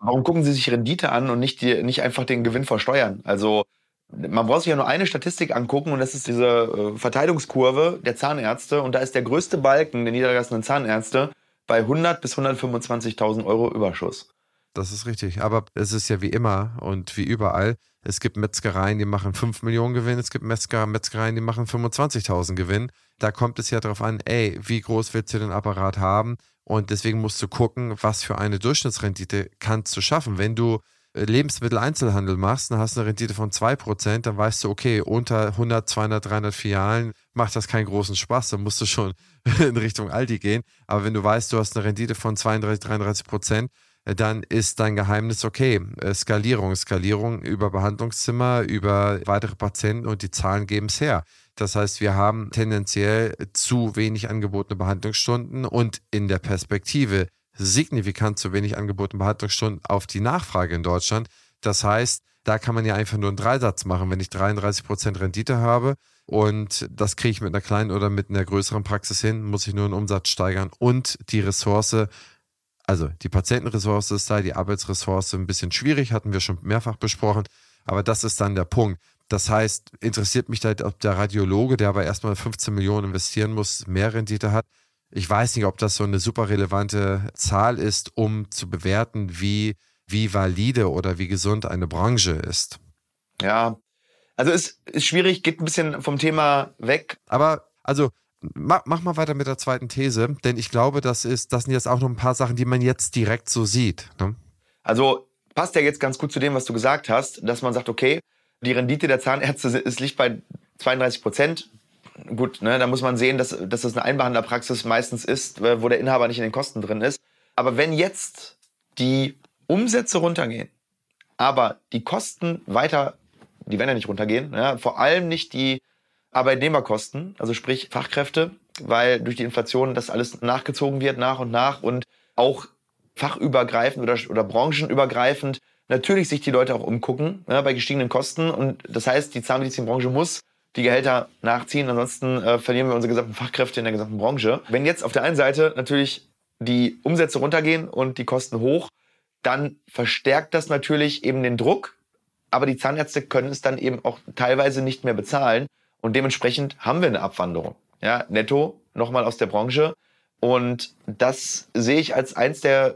B: Warum gucken Sie sich Rendite an und nicht, die, nicht einfach den Gewinn versteuern? Also, man braucht sich ja nur eine Statistik angucken und das ist diese äh, Verteilungskurve der Zahnärzte. Und da ist der größte Balken der niedergelassenen Zahnärzte bei 100 bis 125.000 Euro Überschuss.
A: Das ist richtig. Aber es ist ja wie immer und wie überall. Es gibt Metzgereien, die machen 5 Millionen Gewinn. Es gibt Metzger, Metzgereien, die machen 25.000 Gewinn. Da kommt es ja darauf an, ey, wie groß willst du den Apparat haben? Und deswegen musst du gucken, was für eine Durchschnittsrendite kannst du schaffen. Wenn du äh, Lebensmitteleinzelhandel machst, dann hast du eine Rendite von 2%, dann weißt du, okay, unter 100, 200, 300 Filialen macht das keinen großen Spaß, dann musst du schon in Richtung Aldi gehen. Aber wenn du weißt, du hast eine Rendite von 32, 33 Prozent, dann ist dein Geheimnis okay. Äh, Skalierung, Skalierung über Behandlungszimmer, über weitere Patienten und die Zahlen geben es her. Das heißt, wir haben tendenziell zu wenig angebotene Behandlungsstunden und in der Perspektive signifikant zu wenig angebotene Behandlungsstunden auf die Nachfrage in Deutschland. Das heißt, Da kann man ja einfach nur einen Dreisatz machen. Wenn ich 33% Rendite habe und das kriege ich mit einer kleinen oder mit einer größeren Praxis hin, muss ich nur einen Umsatz steigern und die Ressource, also die Patientenressource ist da, die Arbeitsressource ein bisschen schwierig, hatten wir schon mehrfach besprochen. Aber das ist dann der Punkt. Das heißt, interessiert mich halt, ob der Radiologe, der aber erstmal 15 Millionen investieren muss, mehr Rendite hat. Ich weiß nicht, ob das so eine super relevante Zahl ist, um zu bewerten, wie, wie valide oder wie gesund eine Branche ist.
B: Ja, also ist, ist schwierig, geht ein bisschen vom Thema weg.
A: Aber also mach, mach mal weiter mit der zweiten These, denn ich glaube, das ist, das sind jetzt auch noch ein paar Sachen, die man jetzt direkt so sieht. Ne?
B: Also passt ja jetzt ganz gut zu dem, was du gesagt hast, dass man sagt, okay, die Rendite der Zahnärzte ist, liegt bei 32 Prozent. Gut, ne, da muss man sehen, dass, dass das eine Einbehandlerpraxis meistens ist, wo der Inhaber nicht in den Kosten drin ist. Aber wenn jetzt die Umsätze runtergehen, aber die Kosten weiter, die werden ja nicht runtergehen, ja, vor allem nicht die Arbeitnehmerkosten, also sprich Fachkräfte, weil durch die Inflation das alles nachgezogen wird nach und nach und auch fachübergreifend oder, oder branchenübergreifend natürlich sich die Leute auch umgucken ja, bei gestiegenen Kosten. Und das heißt, die Zahnmedizinbranche muss die Gehälter nachziehen, ansonsten äh, verlieren wir unsere gesamten Fachkräfte in der gesamten Branche. Wenn jetzt auf der einen Seite natürlich die Umsätze runtergehen und die Kosten hoch, dann verstärkt das natürlich eben den Druck. Aber die Zahnärzte können es dann eben auch teilweise nicht mehr bezahlen. Und dementsprechend haben wir eine Abwanderung. Ja, netto nochmal aus der Branche. Und das sehe ich als eins der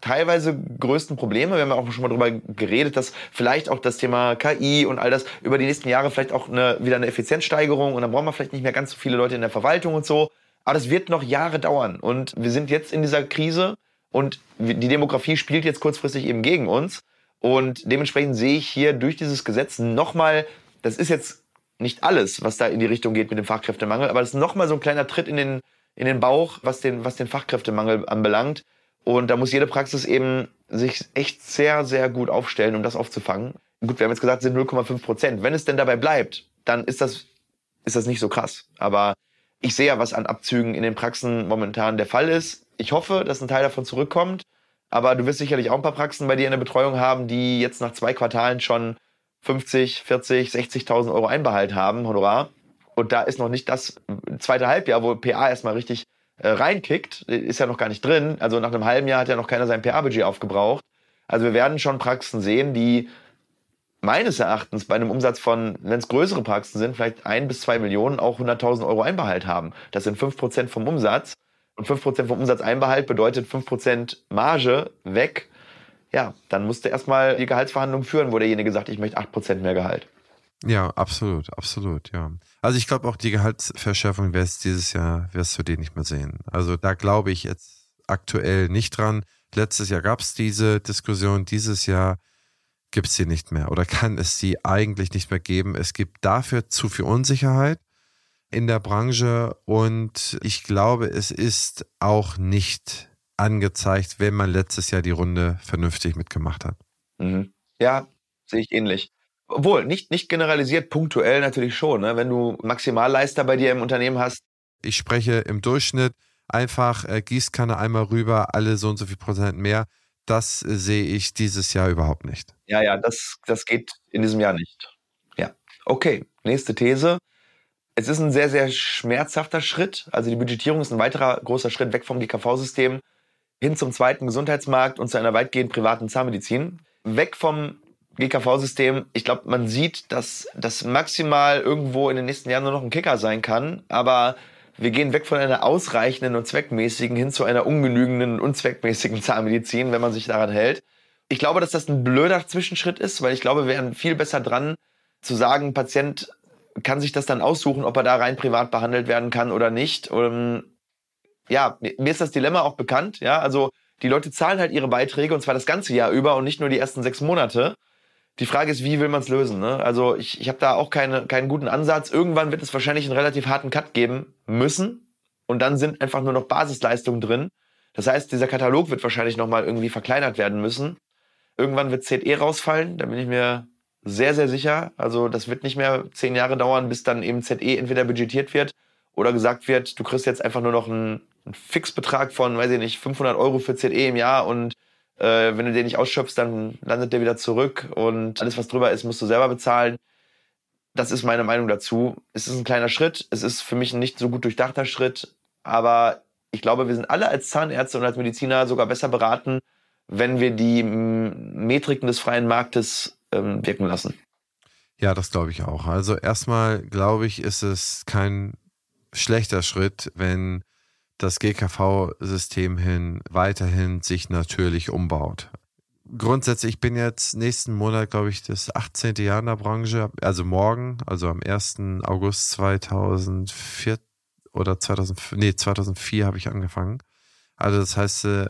B: teilweise größten Probleme. Wir haben ja auch schon mal darüber geredet, dass vielleicht auch das Thema KI und all das über die nächsten Jahre vielleicht auch eine, wieder eine Effizienzsteigerung und dann brauchen wir vielleicht nicht mehr ganz so viele Leute in der Verwaltung und so. Aber das wird noch Jahre dauern und wir sind jetzt in dieser Krise und die Demografie spielt jetzt kurzfristig eben gegen uns und dementsprechend sehe ich hier durch dieses Gesetz nochmal, das ist jetzt nicht alles, was da in die Richtung geht mit dem Fachkräftemangel, aber das ist nochmal so ein kleiner Tritt in den, in den Bauch, was den, was den Fachkräftemangel anbelangt und da muss jede Praxis eben sich echt sehr, sehr gut aufstellen, um das aufzufangen. Gut, wir haben jetzt gesagt, sind 0,5 Prozent. Wenn es denn dabei bleibt, dann ist das, ist das nicht so krass. Aber ich sehe ja, was an Abzügen in den Praxen momentan der Fall ist. Ich hoffe, dass ein Teil davon zurückkommt. Aber du wirst sicherlich auch ein paar Praxen bei dir in der Betreuung haben, die jetzt nach zwei Quartalen schon 50, 40, 60.000 Euro Einbehalt haben, Honorar. Und da ist noch nicht das zweite Halbjahr, wo PA erstmal richtig äh, reinkickt, ist ja noch gar nicht drin. Also nach einem halben Jahr hat ja noch keiner sein PA-Budget aufgebraucht. Also wir werden schon Praxen sehen, die meines Erachtens bei einem Umsatz von, wenn es größere Praxen sind, vielleicht ein bis zwei Millionen auch 100.000 Euro Einbehalt haben. Das sind fünf Prozent vom Umsatz. Und fünf Prozent vom Umsatz Einbehalt bedeutet fünf Prozent Marge weg. Ja, dann musste erstmal die Gehaltsverhandlung führen, wo derjenige sagt, ich möchte acht Prozent mehr Gehalt.
A: Ja, absolut, absolut, ja. Also ich glaube auch die Gehaltsverschärfung es dieses Jahr, wirst du den nicht mehr sehen. Also da glaube ich jetzt aktuell nicht dran. Letztes Jahr gab es diese Diskussion, dieses Jahr gibt es sie nicht mehr oder kann es sie eigentlich nicht mehr geben. Es gibt dafür zu viel Unsicherheit in der Branche und ich glaube, es ist auch nicht angezeigt, wenn man letztes Jahr die Runde vernünftig mitgemacht hat.
B: Mhm. Ja, sehe ich ähnlich. Obwohl, nicht, nicht generalisiert, punktuell natürlich schon. Ne? Wenn du Maximalleister bei dir im Unternehmen hast.
A: Ich spreche im Durchschnitt einfach äh, Gießkanne einmal rüber, alle so und so viel Prozent mehr. Das äh, sehe ich dieses Jahr überhaupt nicht.
B: Ja, ja, das, das geht in diesem Jahr nicht. Ja. Okay, nächste These. Es ist ein sehr, sehr schmerzhafter Schritt. Also die Budgetierung ist ein weiterer großer Schritt weg vom GKV-System hin zum zweiten Gesundheitsmarkt und zu einer weitgehend privaten Zahnmedizin. Weg vom GKV-System, ich glaube, man sieht, dass das maximal irgendwo in den nächsten Jahren nur noch ein Kicker sein kann, aber wir gehen weg von einer ausreichenden und zweckmäßigen hin zu einer ungenügenden und unzweckmäßigen Zahnmedizin, wenn man sich daran hält. Ich glaube, dass das ein blöder Zwischenschritt ist, weil ich glaube, wir wären viel besser dran zu sagen, Patient kann sich das dann aussuchen, ob er da rein privat behandelt werden kann oder nicht. Und, ähm, ja, mir ist das Dilemma auch bekannt. Ja, also die Leute zahlen halt ihre Beiträge und zwar das ganze Jahr über und nicht nur die ersten sechs Monate. Die Frage ist, wie will man es lösen? Ne? Also ich, ich habe da auch keine, keinen guten Ansatz. Irgendwann wird es wahrscheinlich einen relativ harten Cut geben müssen. Und dann sind einfach nur noch Basisleistungen drin. Das heißt, dieser Katalog wird wahrscheinlich nochmal irgendwie verkleinert werden müssen. Irgendwann wird ZE rausfallen, da bin ich mir sehr, sehr sicher. Also das wird nicht mehr zehn Jahre dauern, bis dann eben ZE entweder budgetiert wird oder gesagt wird, du kriegst jetzt einfach nur noch einen, einen Fixbetrag von, weiß ich nicht, 500 Euro für ZE im Jahr und Äh, wenn du den nicht ausschöpfst, dann landet der wieder zurück und alles, was drüber ist, musst du selber bezahlen. Das ist meine Meinung dazu. Es ist ein kleiner Schritt. Es ist für mich ein nicht so gut durchdachter Schritt. Aber ich glaube, wir sind alle als Zahnärzte und als Mediziner sogar besser beraten, wenn wir die Metriken des freien Marktes ähm, wirken lassen.
A: Ja, das glaube ich auch. Also erstmal glaube ich, ist es kein schlechter Schritt, wenn das GKV-System hin weiterhin sich natürlich umbaut. Grundsätzlich, ich bin jetzt nächsten Monat, glaube ich, das 18. Jahr in der Branche, also morgen, also am 1. August 2004 oder 2000, nee, 2004 habe ich angefangen. Also das heißt, äh,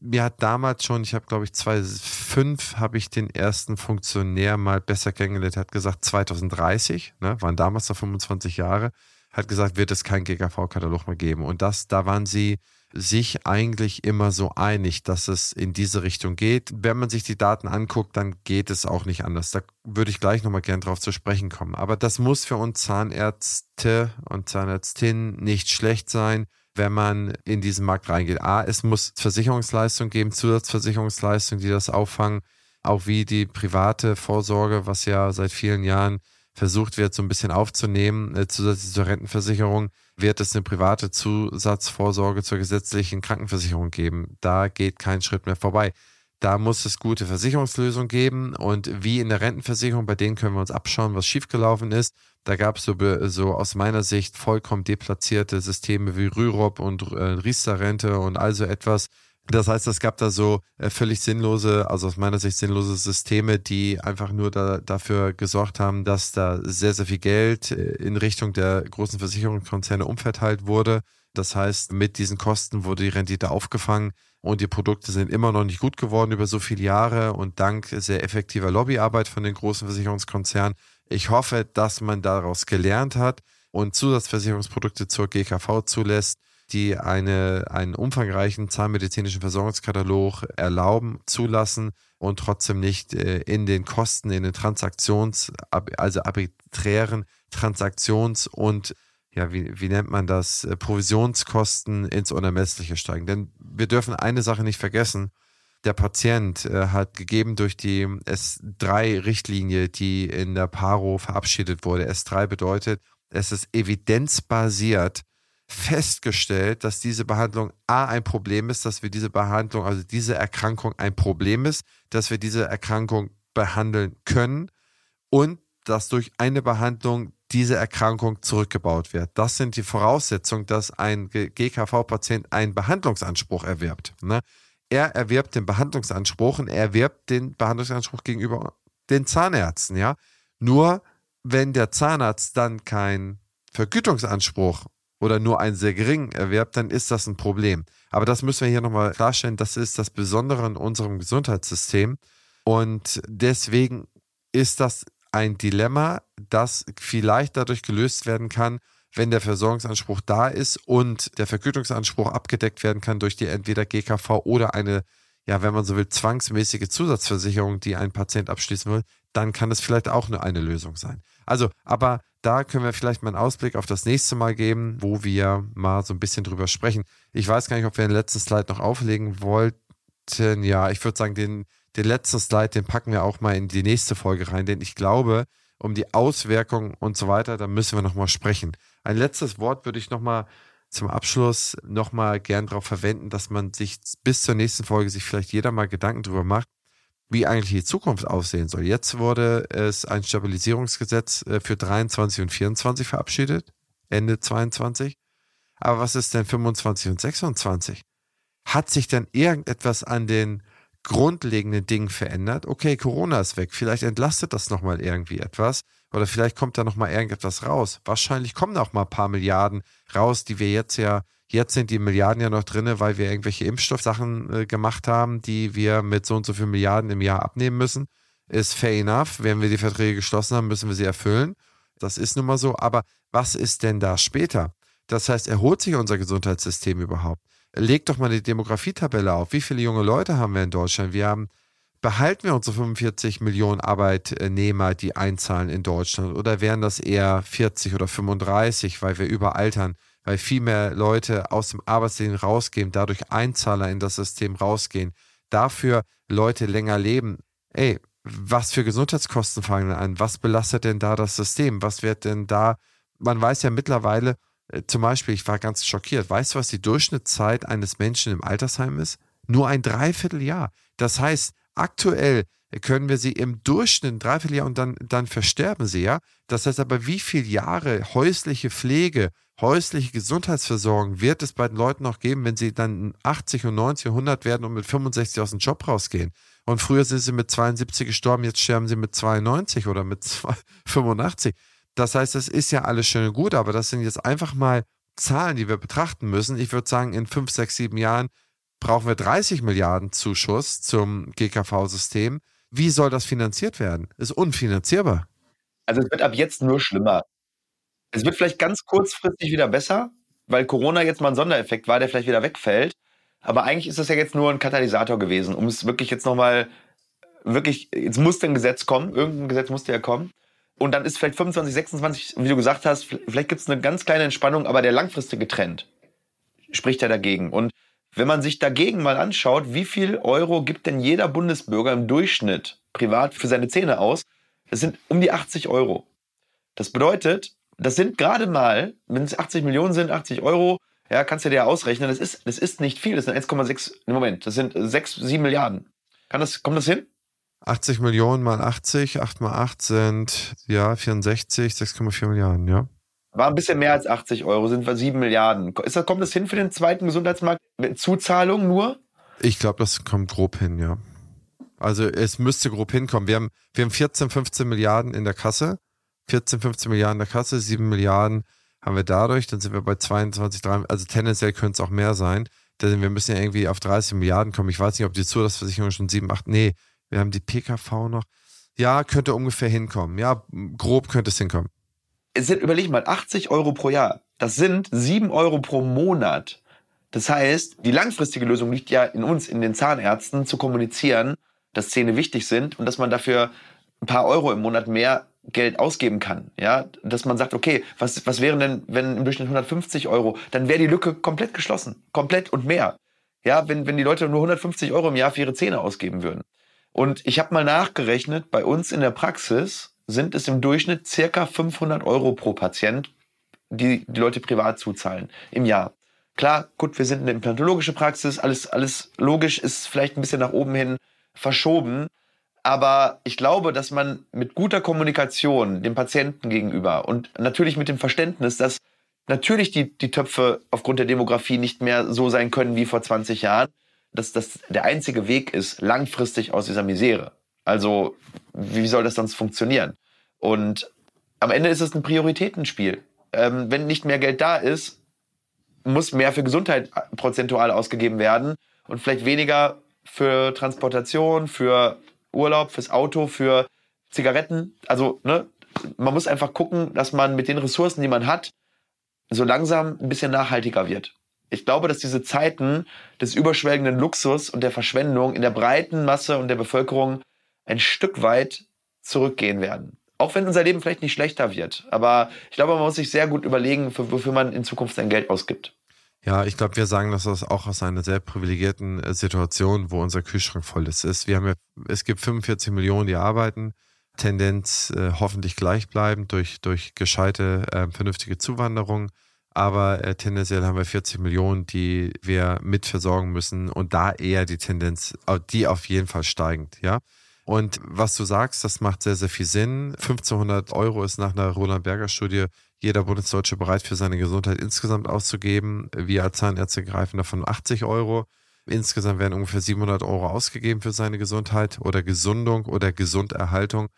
A: mir hat damals schon, ich habe glaube ich 2005 habe ich den ersten Funktionär mal besser kennengelernt, hat gesagt 2030, ne, waren damals noch 25 Jahre, hat gesagt, wird es keinen GKV-Katalog mehr geben. Und das, da waren sie sich eigentlich immer so einig, dass es in diese Richtung geht. Wenn man sich die Daten anguckt, dann geht es auch nicht anders. Da würde ich gleich nochmal gern drauf zu sprechen kommen. Aber das muss für uns Zahnärzte und Zahnärztinnen nicht schlecht sein wenn man in diesen Markt reingeht. A, es muss Versicherungsleistungen geben, Zusatzversicherungsleistungen, die das auffangen, auch wie die private Vorsorge, was ja seit vielen Jahren versucht wird, so ein bisschen aufzunehmen, äh, zusätzlich zur Rentenversicherung, wird es eine private Zusatzvorsorge zur gesetzlichen Krankenversicherung geben. Da geht kein Schritt mehr vorbei. Da muss es gute Versicherungslösungen geben und wie in der Rentenversicherung, bei denen können wir uns abschauen, was schiefgelaufen ist. Da gab es so, so aus meiner Sicht vollkommen deplatzierte Systeme wie Rürup und äh, Riester-Rente und also etwas. Das heißt, es gab da so äh, völlig sinnlose, also aus meiner Sicht sinnlose Systeme, die einfach nur da, dafür gesorgt haben, dass da sehr, sehr viel Geld äh, in Richtung der großen Versicherungskonzerne umverteilt wurde. Das heißt, mit diesen Kosten wurde die Rendite aufgefangen und die Produkte sind immer noch nicht gut geworden über so viele Jahre und dank sehr effektiver Lobbyarbeit von den großen Versicherungskonzernen. Ich hoffe, dass man daraus gelernt hat und Zusatzversicherungsprodukte zur GKV zulässt, die eine, einen umfangreichen zahnmedizinischen Versorgungskatalog erlauben, zulassen und trotzdem nicht äh, in den Kosten, in den Transaktions-, also arbiträren Transaktions- und ja, wie, wie nennt man das, äh, Provisionskosten ins Unermessliche steigen. Denn wir dürfen eine Sache nicht vergessen. Der Patient äh, hat gegeben durch die S3-Richtlinie, die in der Paro verabschiedet wurde. S3 bedeutet, es ist evidenzbasiert festgestellt, dass diese Behandlung A ein Problem ist, dass wir diese Behandlung, also diese Erkrankung ein Problem ist, dass wir diese Erkrankung behandeln können und dass durch eine Behandlung diese Erkrankung zurückgebaut wird. Das sind die Voraussetzungen, dass ein GKV-Patient einen Behandlungsanspruch erwirbt. Ne? Er erwirbt den Behandlungsanspruch und er erwirbt den Behandlungsanspruch gegenüber den Zahnärzten. Ja? Nur wenn der Zahnarzt dann keinen Vergütungsanspruch oder nur einen sehr geringen erwirbt, dann ist das ein Problem. Aber das müssen wir hier nochmal klarstellen. Das ist das Besondere in unserem Gesundheitssystem. Und deswegen ist das ein Dilemma, das vielleicht dadurch gelöst werden kann, wenn der Versorgungsanspruch da ist und der Vergütungsanspruch abgedeckt werden kann durch die entweder GKV oder eine, ja, wenn man so will, zwangsmäßige Zusatzversicherung, die ein Patient abschließen will, dann kann es vielleicht auch nur eine Lösung sein. Also, aber da können wir vielleicht mal einen Ausblick auf das nächste Mal geben, wo wir mal so ein bisschen drüber sprechen. Ich weiß gar nicht, ob wir den letzten Slide noch auflegen wollten. Ja, ich würde sagen, den, den letzten Slide, den packen wir auch mal in die nächste Folge rein, denn ich glaube, um die Auswirkungen und so weiter, da müssen wir nochmal sprechen. Ein letztes Wort würde ich nochmal zum Abschluss nochmal gern darauf verwenden, dass man sich bis zur nächsten Folge sich vielleicht jeder mal Gedanken darüber macht, wie eigentlich die Zukunft aussehen soll. Jetzt wurde es ein Stabilisierungsgesetz äh, für 23 und 24 verabschiedet, Ende 22. Aber was ist denn 25 und 26? Hat sich denn irgendetwas an den grundlegenden Dingen verändert. Okay, Corona ist weg, vielleicht entlastet das nochmal irgendwie etwas oder vielleicht kommt da nochmal irgendetwas raus. Wahrscheinlich kommen auch mal ein paar Milliarden raus, die wir jetzt ja, jetzt sind die Milliarden ja noch drin, weil wir irgendwelche Impfstoffsachen äh, gemacht haben, die wir mit so und so vielen Milliarden im Jahr abnehmen müssen. Ist fair enough. Wenn wir die Verträge geschlossen haben, müssen wir sie erfüllen. Das ist nun mal so. Aber was ist denn da später? Das heißt, erholt sich unser Gesundheitssystem überhaupt? leg doch mal die Demografietabelle auf. Wie viele junge Leute haben wir in Deutschland? Wir haben, behalten wir unsere 45 Millionen Arbeitnehmer, die einzahlen in Deutschland? Oder wären das eher 40 oder 35, weil wir überaltern, weil viel mehr Leute aus dem Arbeitsleben rausgehen, dadurch Einzahler in das System rausgehen? dafür Leute länger leben. Ey, was für Gesundheitskosten fangen an? Was belastet denn da das System? Was wird denn da? Man weiß ja mittlerweile, äh, zum Beispiel, ich war ganz schockiert. Weißt du, was die Durchschnittszeit eines Menschen im Altersheim ist? Nur ein Dreivierteljahr. Das heißt, aktuell können wir sie im Durchschnitt ein Dreivierteljahr und dann, dann versterben sie, ja. Das heißt aber, wie viele Jahre häusliche Pflege, häusliche Gesundheitsversorgung wird es bei den Leuten noch geben, wenn sie dann 80 und 90 und 100 werden und mit 65 aus dem Job rausgehen? Und früher sind sie mit 72 gestorben, jetzt sterben sie mit 92 oder mit 85. Das heißt, das ist ja alles schön und gut, aber das sind jetzt einfach mal Zahlen, die wir betrachten müssen. Ich würde sagen, in 5, 6, 7 Jahren brauchen wir 30 Milliarden Zuschuss zum GKV-System. Wie soll das finanziert werden? Ist unfinanzierbar.
B: Also es wird ab jetzt nur schlimmer. Es wird vielleicht ganz kurzfristig wieder besser, weil Corona jetzt mal ein Sondereffekt war, der vielleicht wieder wegfällt. Aber eigentlich ist das ja jetzt nur ein Katalysator gewesen, um es wirklich jetzt nochmal, wirklich, jetzt musste ein Gesetz kommen, irgendein Gesetz musste ja kommen. Und dann ist vielleicht 25, 26, wie du gesagt hast, vielleicht gibt es eine ganz kleine Entspannung, aber der langfristige Trend spricht ja dagegen. Und wenn man sich dagegen mal anschaut, wie viel Euro gibt denn jeder Bundesbürger im Durchschnitt privat für seine Zähne aus, das sind um die 80 Euro. Das bedeutet, das sind gerade mal, wenn es 80 Millionen sind, 80 Euro, ja, kannst du dir ja ausrechnen, das ist, das ist nicht viel, das sind 1,6, Moment, das sind 6, 7 Milliarden. Kann das, kommt das hin?
A: 80 Millionen mal 80, 8 mal 8 sind, ja, 64, 6,4 Milliarden, ja.
B: War ein bisschen mehr als 80 Euro, sind wir 7 Milliarden. Ist das, kommt das hin für den zweiten Gesundheitsmarkt? Zuzahlung nur?
A: Ich glaube, das kommt grob hin, ja. Also es müsste grob hinkommen. Wir haben, wir haben 14, 15 Milliarden in der Kasse. 14, 15 Milliarden der Kasse, 7 Milliarden haben wir dadurch, dann sind wir bei 22, 23, also tendenziell könnte es auch mehr sein. Denn wir müssen ja irgendwie auf 30 Milliarden kommen. Ich weiß nicht, ob die Zusatzversicherung schon 7, 8, nee, wir haben die PKV noch. Ja, könnte ungefähr hinkommen. Ja, grob könnte es hinkommen.
B: Es sind, überleg mal, 80 Euro pro Jahr. Das sind 7 Euro pro Monat. Das heißt, die langfristige Lösung liegt ja in uns, in den Zahnärzten, zu kommunizieren, dass Zähne wichtig sind und dass man dafür ein paar Euro im Monat mehr Geld ausgeben kann. Ja, dass man sagt, okay, was, was wären denn, wenn im Durchschnitt 150 Euro, dann wäre die Lücke komplett geschlossen. Komplett und mehr. Ja, wenn, wenn die Leute nur 150 Euro im Jahr für ihre Zähne ausgeben würden. Und ich habe mal nachgerechnet, bei uns in der Praxis sind es im Durchschnitt circa 500 Euro pro Patient, die die Leute privat zuzahlen im Jahr. Klar, gut, wir sind eine implantologische Praxis, alles, alles logisch ist vielleicht ein bisschen nach oben hin verschoben. Aber ich glaube, dass man mit guter Kommunikation dem Patienten gegenüber und natürlich mit dem Verständnis, dass natürlich die, die Töpfe aufgrund der Demografie nicht mehr so sein können wie vor 20 Jahren, dass das der einzige Weg ist, langfristig aus dieser Misere. Also, wie soll das sonst funktionieren? Und am Ende ist es ein Prioritätenspiel. Ähm, wenn nicht mehr Geld da ist, muss mehr für Gesundheit prozentual ausgegeben werden und vielleicht weniger für Transportation, für Urlaub, fürs Auto, für Zigaretten. Also, ne, man muss einfach gucken, dass man mit den Ressourcen, die man hat, so langsam ein bisschen nachhaltiger wird. Ich glaube, dass diese Zeiten des überschwelgenden Luxus und der Verschwendung in der breiten Masse und der Bevölkerung ein Stück weit zurückgehen werden. Auch wenn unser Leben vielleicht nicht schlechter wird. Aber ich glaube, man muss sich sehr gut überlegen, wofür man in Zukunft sein Geld ausgibt.
A: Ja, ich glaube, wir sagen das auch aus einer sehr privilegierten äh, Situation, wo unser Kühlschrank voll ist. Wir haben ja, es gibt 45 Millionen, die arbeiten. Tendenz äh, hoffentlich gleichbleibend durch, durch gescheite, äh, vernünftige Zuwanderung. Aber äh, tendenziell haben wir 40 Millionen, die wir mitversorgen müssen und da eher die Tendenz, die auf jeden Fall steigend, ja. Und was du sagst, das macht sehr, sehr viel Sinn. 1500 Euro ist nach einer Roland Berger Studie jeder Bundesdeutsche bereit für seine Gesundheit insgesamt auszugeben. Wir als Zahnärzte greifen davon 80 Euro. Insgesamt werden ungefähr 700 Euro ausgegeben für seine Gesundheit oder Gesundung oder Gesunderhaltung.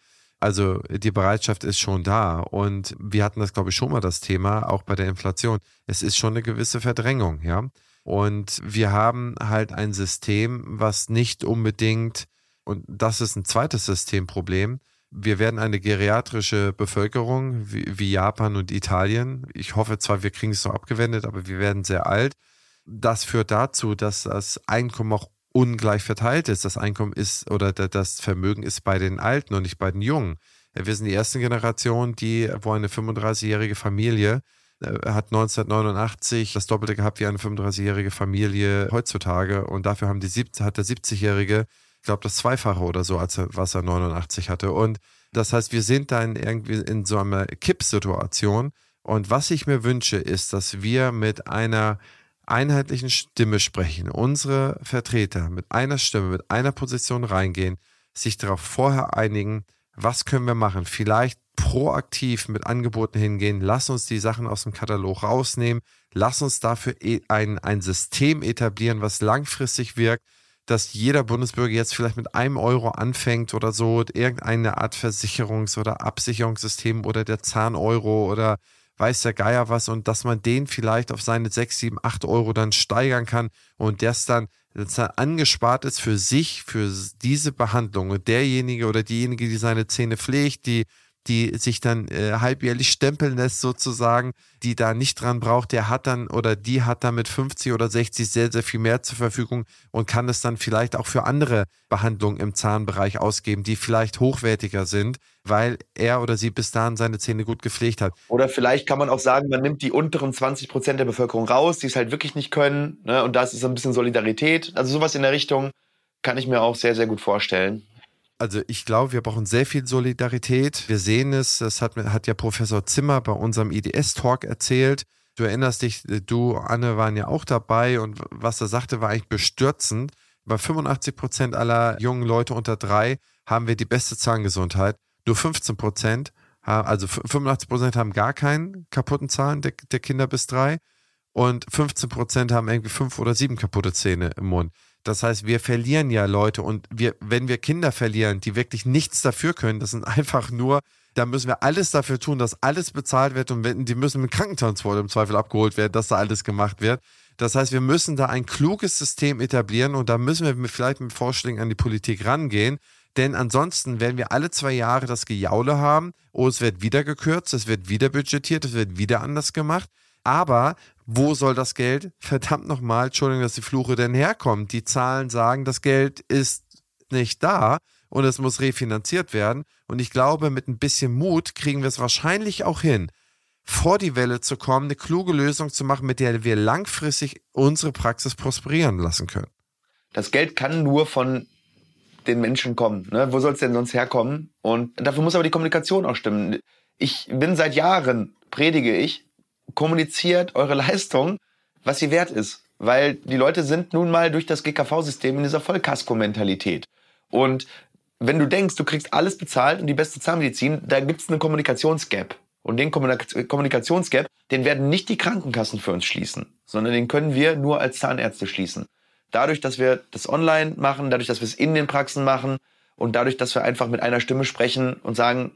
A: Also die Bereitschaft ist schon da. Und wir hatten das, glaube ich, schon mal das Thema, auch bei der Inflation. Es ist schon eine gewisse Verdrängung, ja. Und wir haben halt ein System, was nicht unbedingt, und das ist ein zweites Systemproblem, wir werden eine geriatrische Bevölkerung wie, wie, Japan und Italien. Ich hoffe zwar, wir kriegen es so abgewendet, aber wir werden sehr alt. Das führt dazu, dass das Einkommen auch ungleich verteilt ist. Das Einkommen ist oder das Vermögen ist bei den Alten und nicht bei den Jungen. Wir sind die erste Generation, die, wo eine 35-jährige Familie Er hat 1989 das Doppelte gehabt wie eine 35-jährige Familie heutzutage und dafür haben die, hat der 70-jährige, ich glaube, das Zweifache oder so, als was er 89 hatte. Und das heißt, wir sind dann irgendwie in so einer Kippsituation. Und was ich mir wünsche, ist, dass wir mit einer einheitlichen Stimme sprechen, unsere Vertreter mit einer Stimme, mit einer Position reingehen, sich darauf vorher einigen, was können wir machen? Vielleicht proaktiv mit Angeboten hingehen, lass uns die Sachen aus dem Katalog rausnehmen, lass uns dafür e, ein, ein System etablieren, was langfristig wirkt, dass jeder Bundesbürger jetzt vielleicht mit einem Euro anfängt oder so, irgendeine Art Versicherungs- oder Absicherungssystem oder der Zahneuro oder weiß der Geier was und dass man den vielleicht auf seine 6, 7, 8 Euro dann steigern kann und das dann, das dann angespart ist für sich, für diese Behandlung. Und derjenige oder diejenige, die seine Zähne pflegt, die die sich dann äh, halbjährlich stempeln lässt sozusagen, die da nicht dran braucht, der hat dann oder die hat dann mit 50 oder 60 sehr, sehr viel mehr zur Verfügung und kann es dann vielleicht auch für andere Behandlungen im Zahnbereich ausgeben, die vielleicht hochwertiger sind, weil er oder sie bis dahin seine Zähne gut gepflegt hat.
B: Oder vielleicht kann man auch sagen, man nimmt die unteren 20 Prozent der Bevölkerung raus, die es halt wirklich nicht können. Ne? Und das ist ein bisschen Solidarität. Also sowas in der Richtung kann ich mir auch sehr, sehr gut vorstellen
A: also ich glaube, wir brauchen sehr viel Solidarität. Wir sehen es, das hat, hat ja Professor Zimmer bei unserem IDS-Talk erzählt. Du erinnerst dich, du, Anne, waren ja auch dabei und was er sagte, war eigentlich bestürzend. Bei 85 Prozent aller jungen Leute unter drei haben wir die beste Zahngesundheit. Nur 15 Prozent, also 85 Prozent haben gar keinen kaputten Zahn der, der Kinder bis drei und 15 Prozent haben irgendwie fünf oder sieben kaputte Zähne im Mund. Das heißt, wir verlieren ja Leute und wir, wenn wir Kinder verlieren, die wirklich nichts dafür können, das sind einfach nur, da müssen wir alles dafür tun, dass alles bezahlt wird und die müssen mit Krankentransport im Zweifel abgeholt werden, dass da alles gemacht wird. Das heißt, wir müssen da ein kluges System etablieren und da müssen wir vielleicht mit Vorschlägen an die Politik rangehen. Denn ansonsten werden wir alle zwei Jahre das Gejaule haben. Oh, es wird wieder gekürzt, es wird wieder budgetiert, es wird wieder anders gemacht. Aber wo soll das Geld, verdammt nochmal, Entschuldigung, dass die Fluche denn herkommt? Die Zahlen sagen, das Geld ist nicht da und es muss refinanziert werden. Und ich glaube, mit ein bisschen Mut kriegen wir es wahrscheinlich auch hin, vor die Welle zu kommen, eine kluge Lösung zu machen, mit der wir langfristig unsere Praxis prosperieren lassen können.
B: Das Geld kann nur von den Menschen kommen. Ne? Wo soll es denn sonst herkommen? Und dafür muss aber die Kommunikation auch stimmen. Ich bin seit Jahren, predige ich, kommuniziert eure Leistung, was sie wert ist. Weil die Leute sind nun mal durch das GKV-System in dieser Vollkasko-Mentalität. Und wenn du denkst, du kriegst alles bezahlt und die beste Zahnmedizin, da gibt es eine Kommunikationsgap. Und den Kommunikationsgap, den werden nicht die Krankenkassen für uns schließen, sondern den können wir nur als Zahnärzte schließen. Dadurch, dass wir das online machen, dadurch, dass wir es in den Praxen machen und dadurch, dass wir einfach mit einer Stimme sprechen und sagen,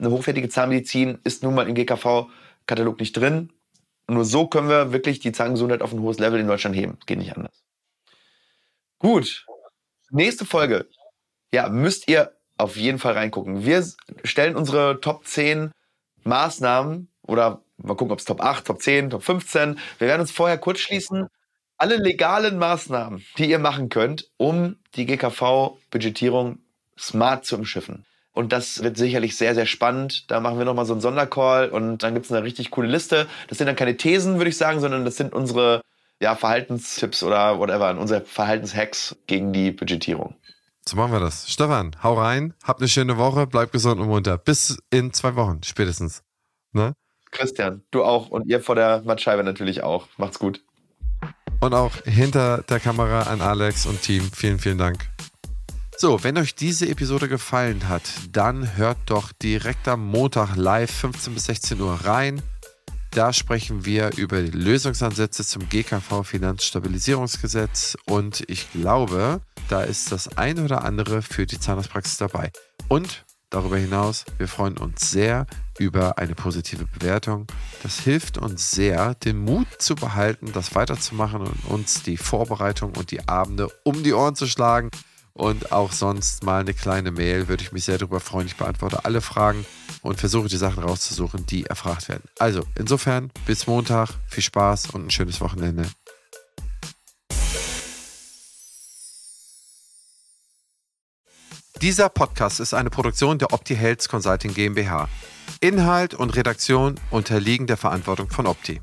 B: eine hochwertige Zahnmedizin ist nun mal im GKV Katalog nicht drin. Nur so können wir wirklich die Zahngesundheit auf ein hohes Level in Deutschland heben. Geht nicht anders. Gut. Nächste Folge. Ja, müsst ihr auf jeden Fall reingucken. Wir stellen unsere Top 10 Maßnahmen oder mal gucken, ob es Top 8, Top 10, Top 15. Wir werden uns vorher kurz schließen. Alle legalen Maßnahmen, die ihr machen könnt, um die GKV-Budgetierung smart zu umschiffen. Und das wird sicherlich sehr, sehr spannend. Da machen wir nochmal so einen Sondercall und dann gibt es eine richtig coole Liste. Das sind dann keine Thesen, würde ich sagen, sondern das sind unsere ja, Verhaltenstipps oder whatever, unsere Verhaltenshacks gegen die Budgetierung.
A: So machen wir das. Stefan, hau rein, hab eine schöne Woche, bleib gesund und munter. Bis in zwei Wochen spätestens. Ne?
B: Christian, du auch und ihr vor der Mattscheibe natürlich auch. Macht's gut.
A: Und auch hinter der Kamera an Alex und Team. Vielen, vielen Dank. So, wenn euch diese Episode gefallen hat, dann hört doch direkt am Montag live 15 bis 16 Uhr rein. Da sprechen wir über die Lösungsansätze zum GKV Finanzstabilisierungsgesetz und ich glaube, da ist das ein oder andere für die Zahnarztpraxis dabei. Und darüber hinaus, wir freuen uns sehr über eine positive Bewertung. Das hilft uns sehr, den Mut zu behalten, das weiterzumachen und uns die Vorbereitung und die Abende um die Ohren zu schlagen und auch sonst mal eine kleine Mail. Würde ich mich sehr darüber freuen. Ich beantworte alle Fragen und versuche die Sachen rauszusuchen, die erfragt werden. Also, insofern, bis Montag. Viel Spaß und ein schönes Wochenende. Dieser Podcast ist eine Produktion der Opti Health Consulting GmbH. Inhalt und Redaktion unterliegen der Verantwortung von Opti.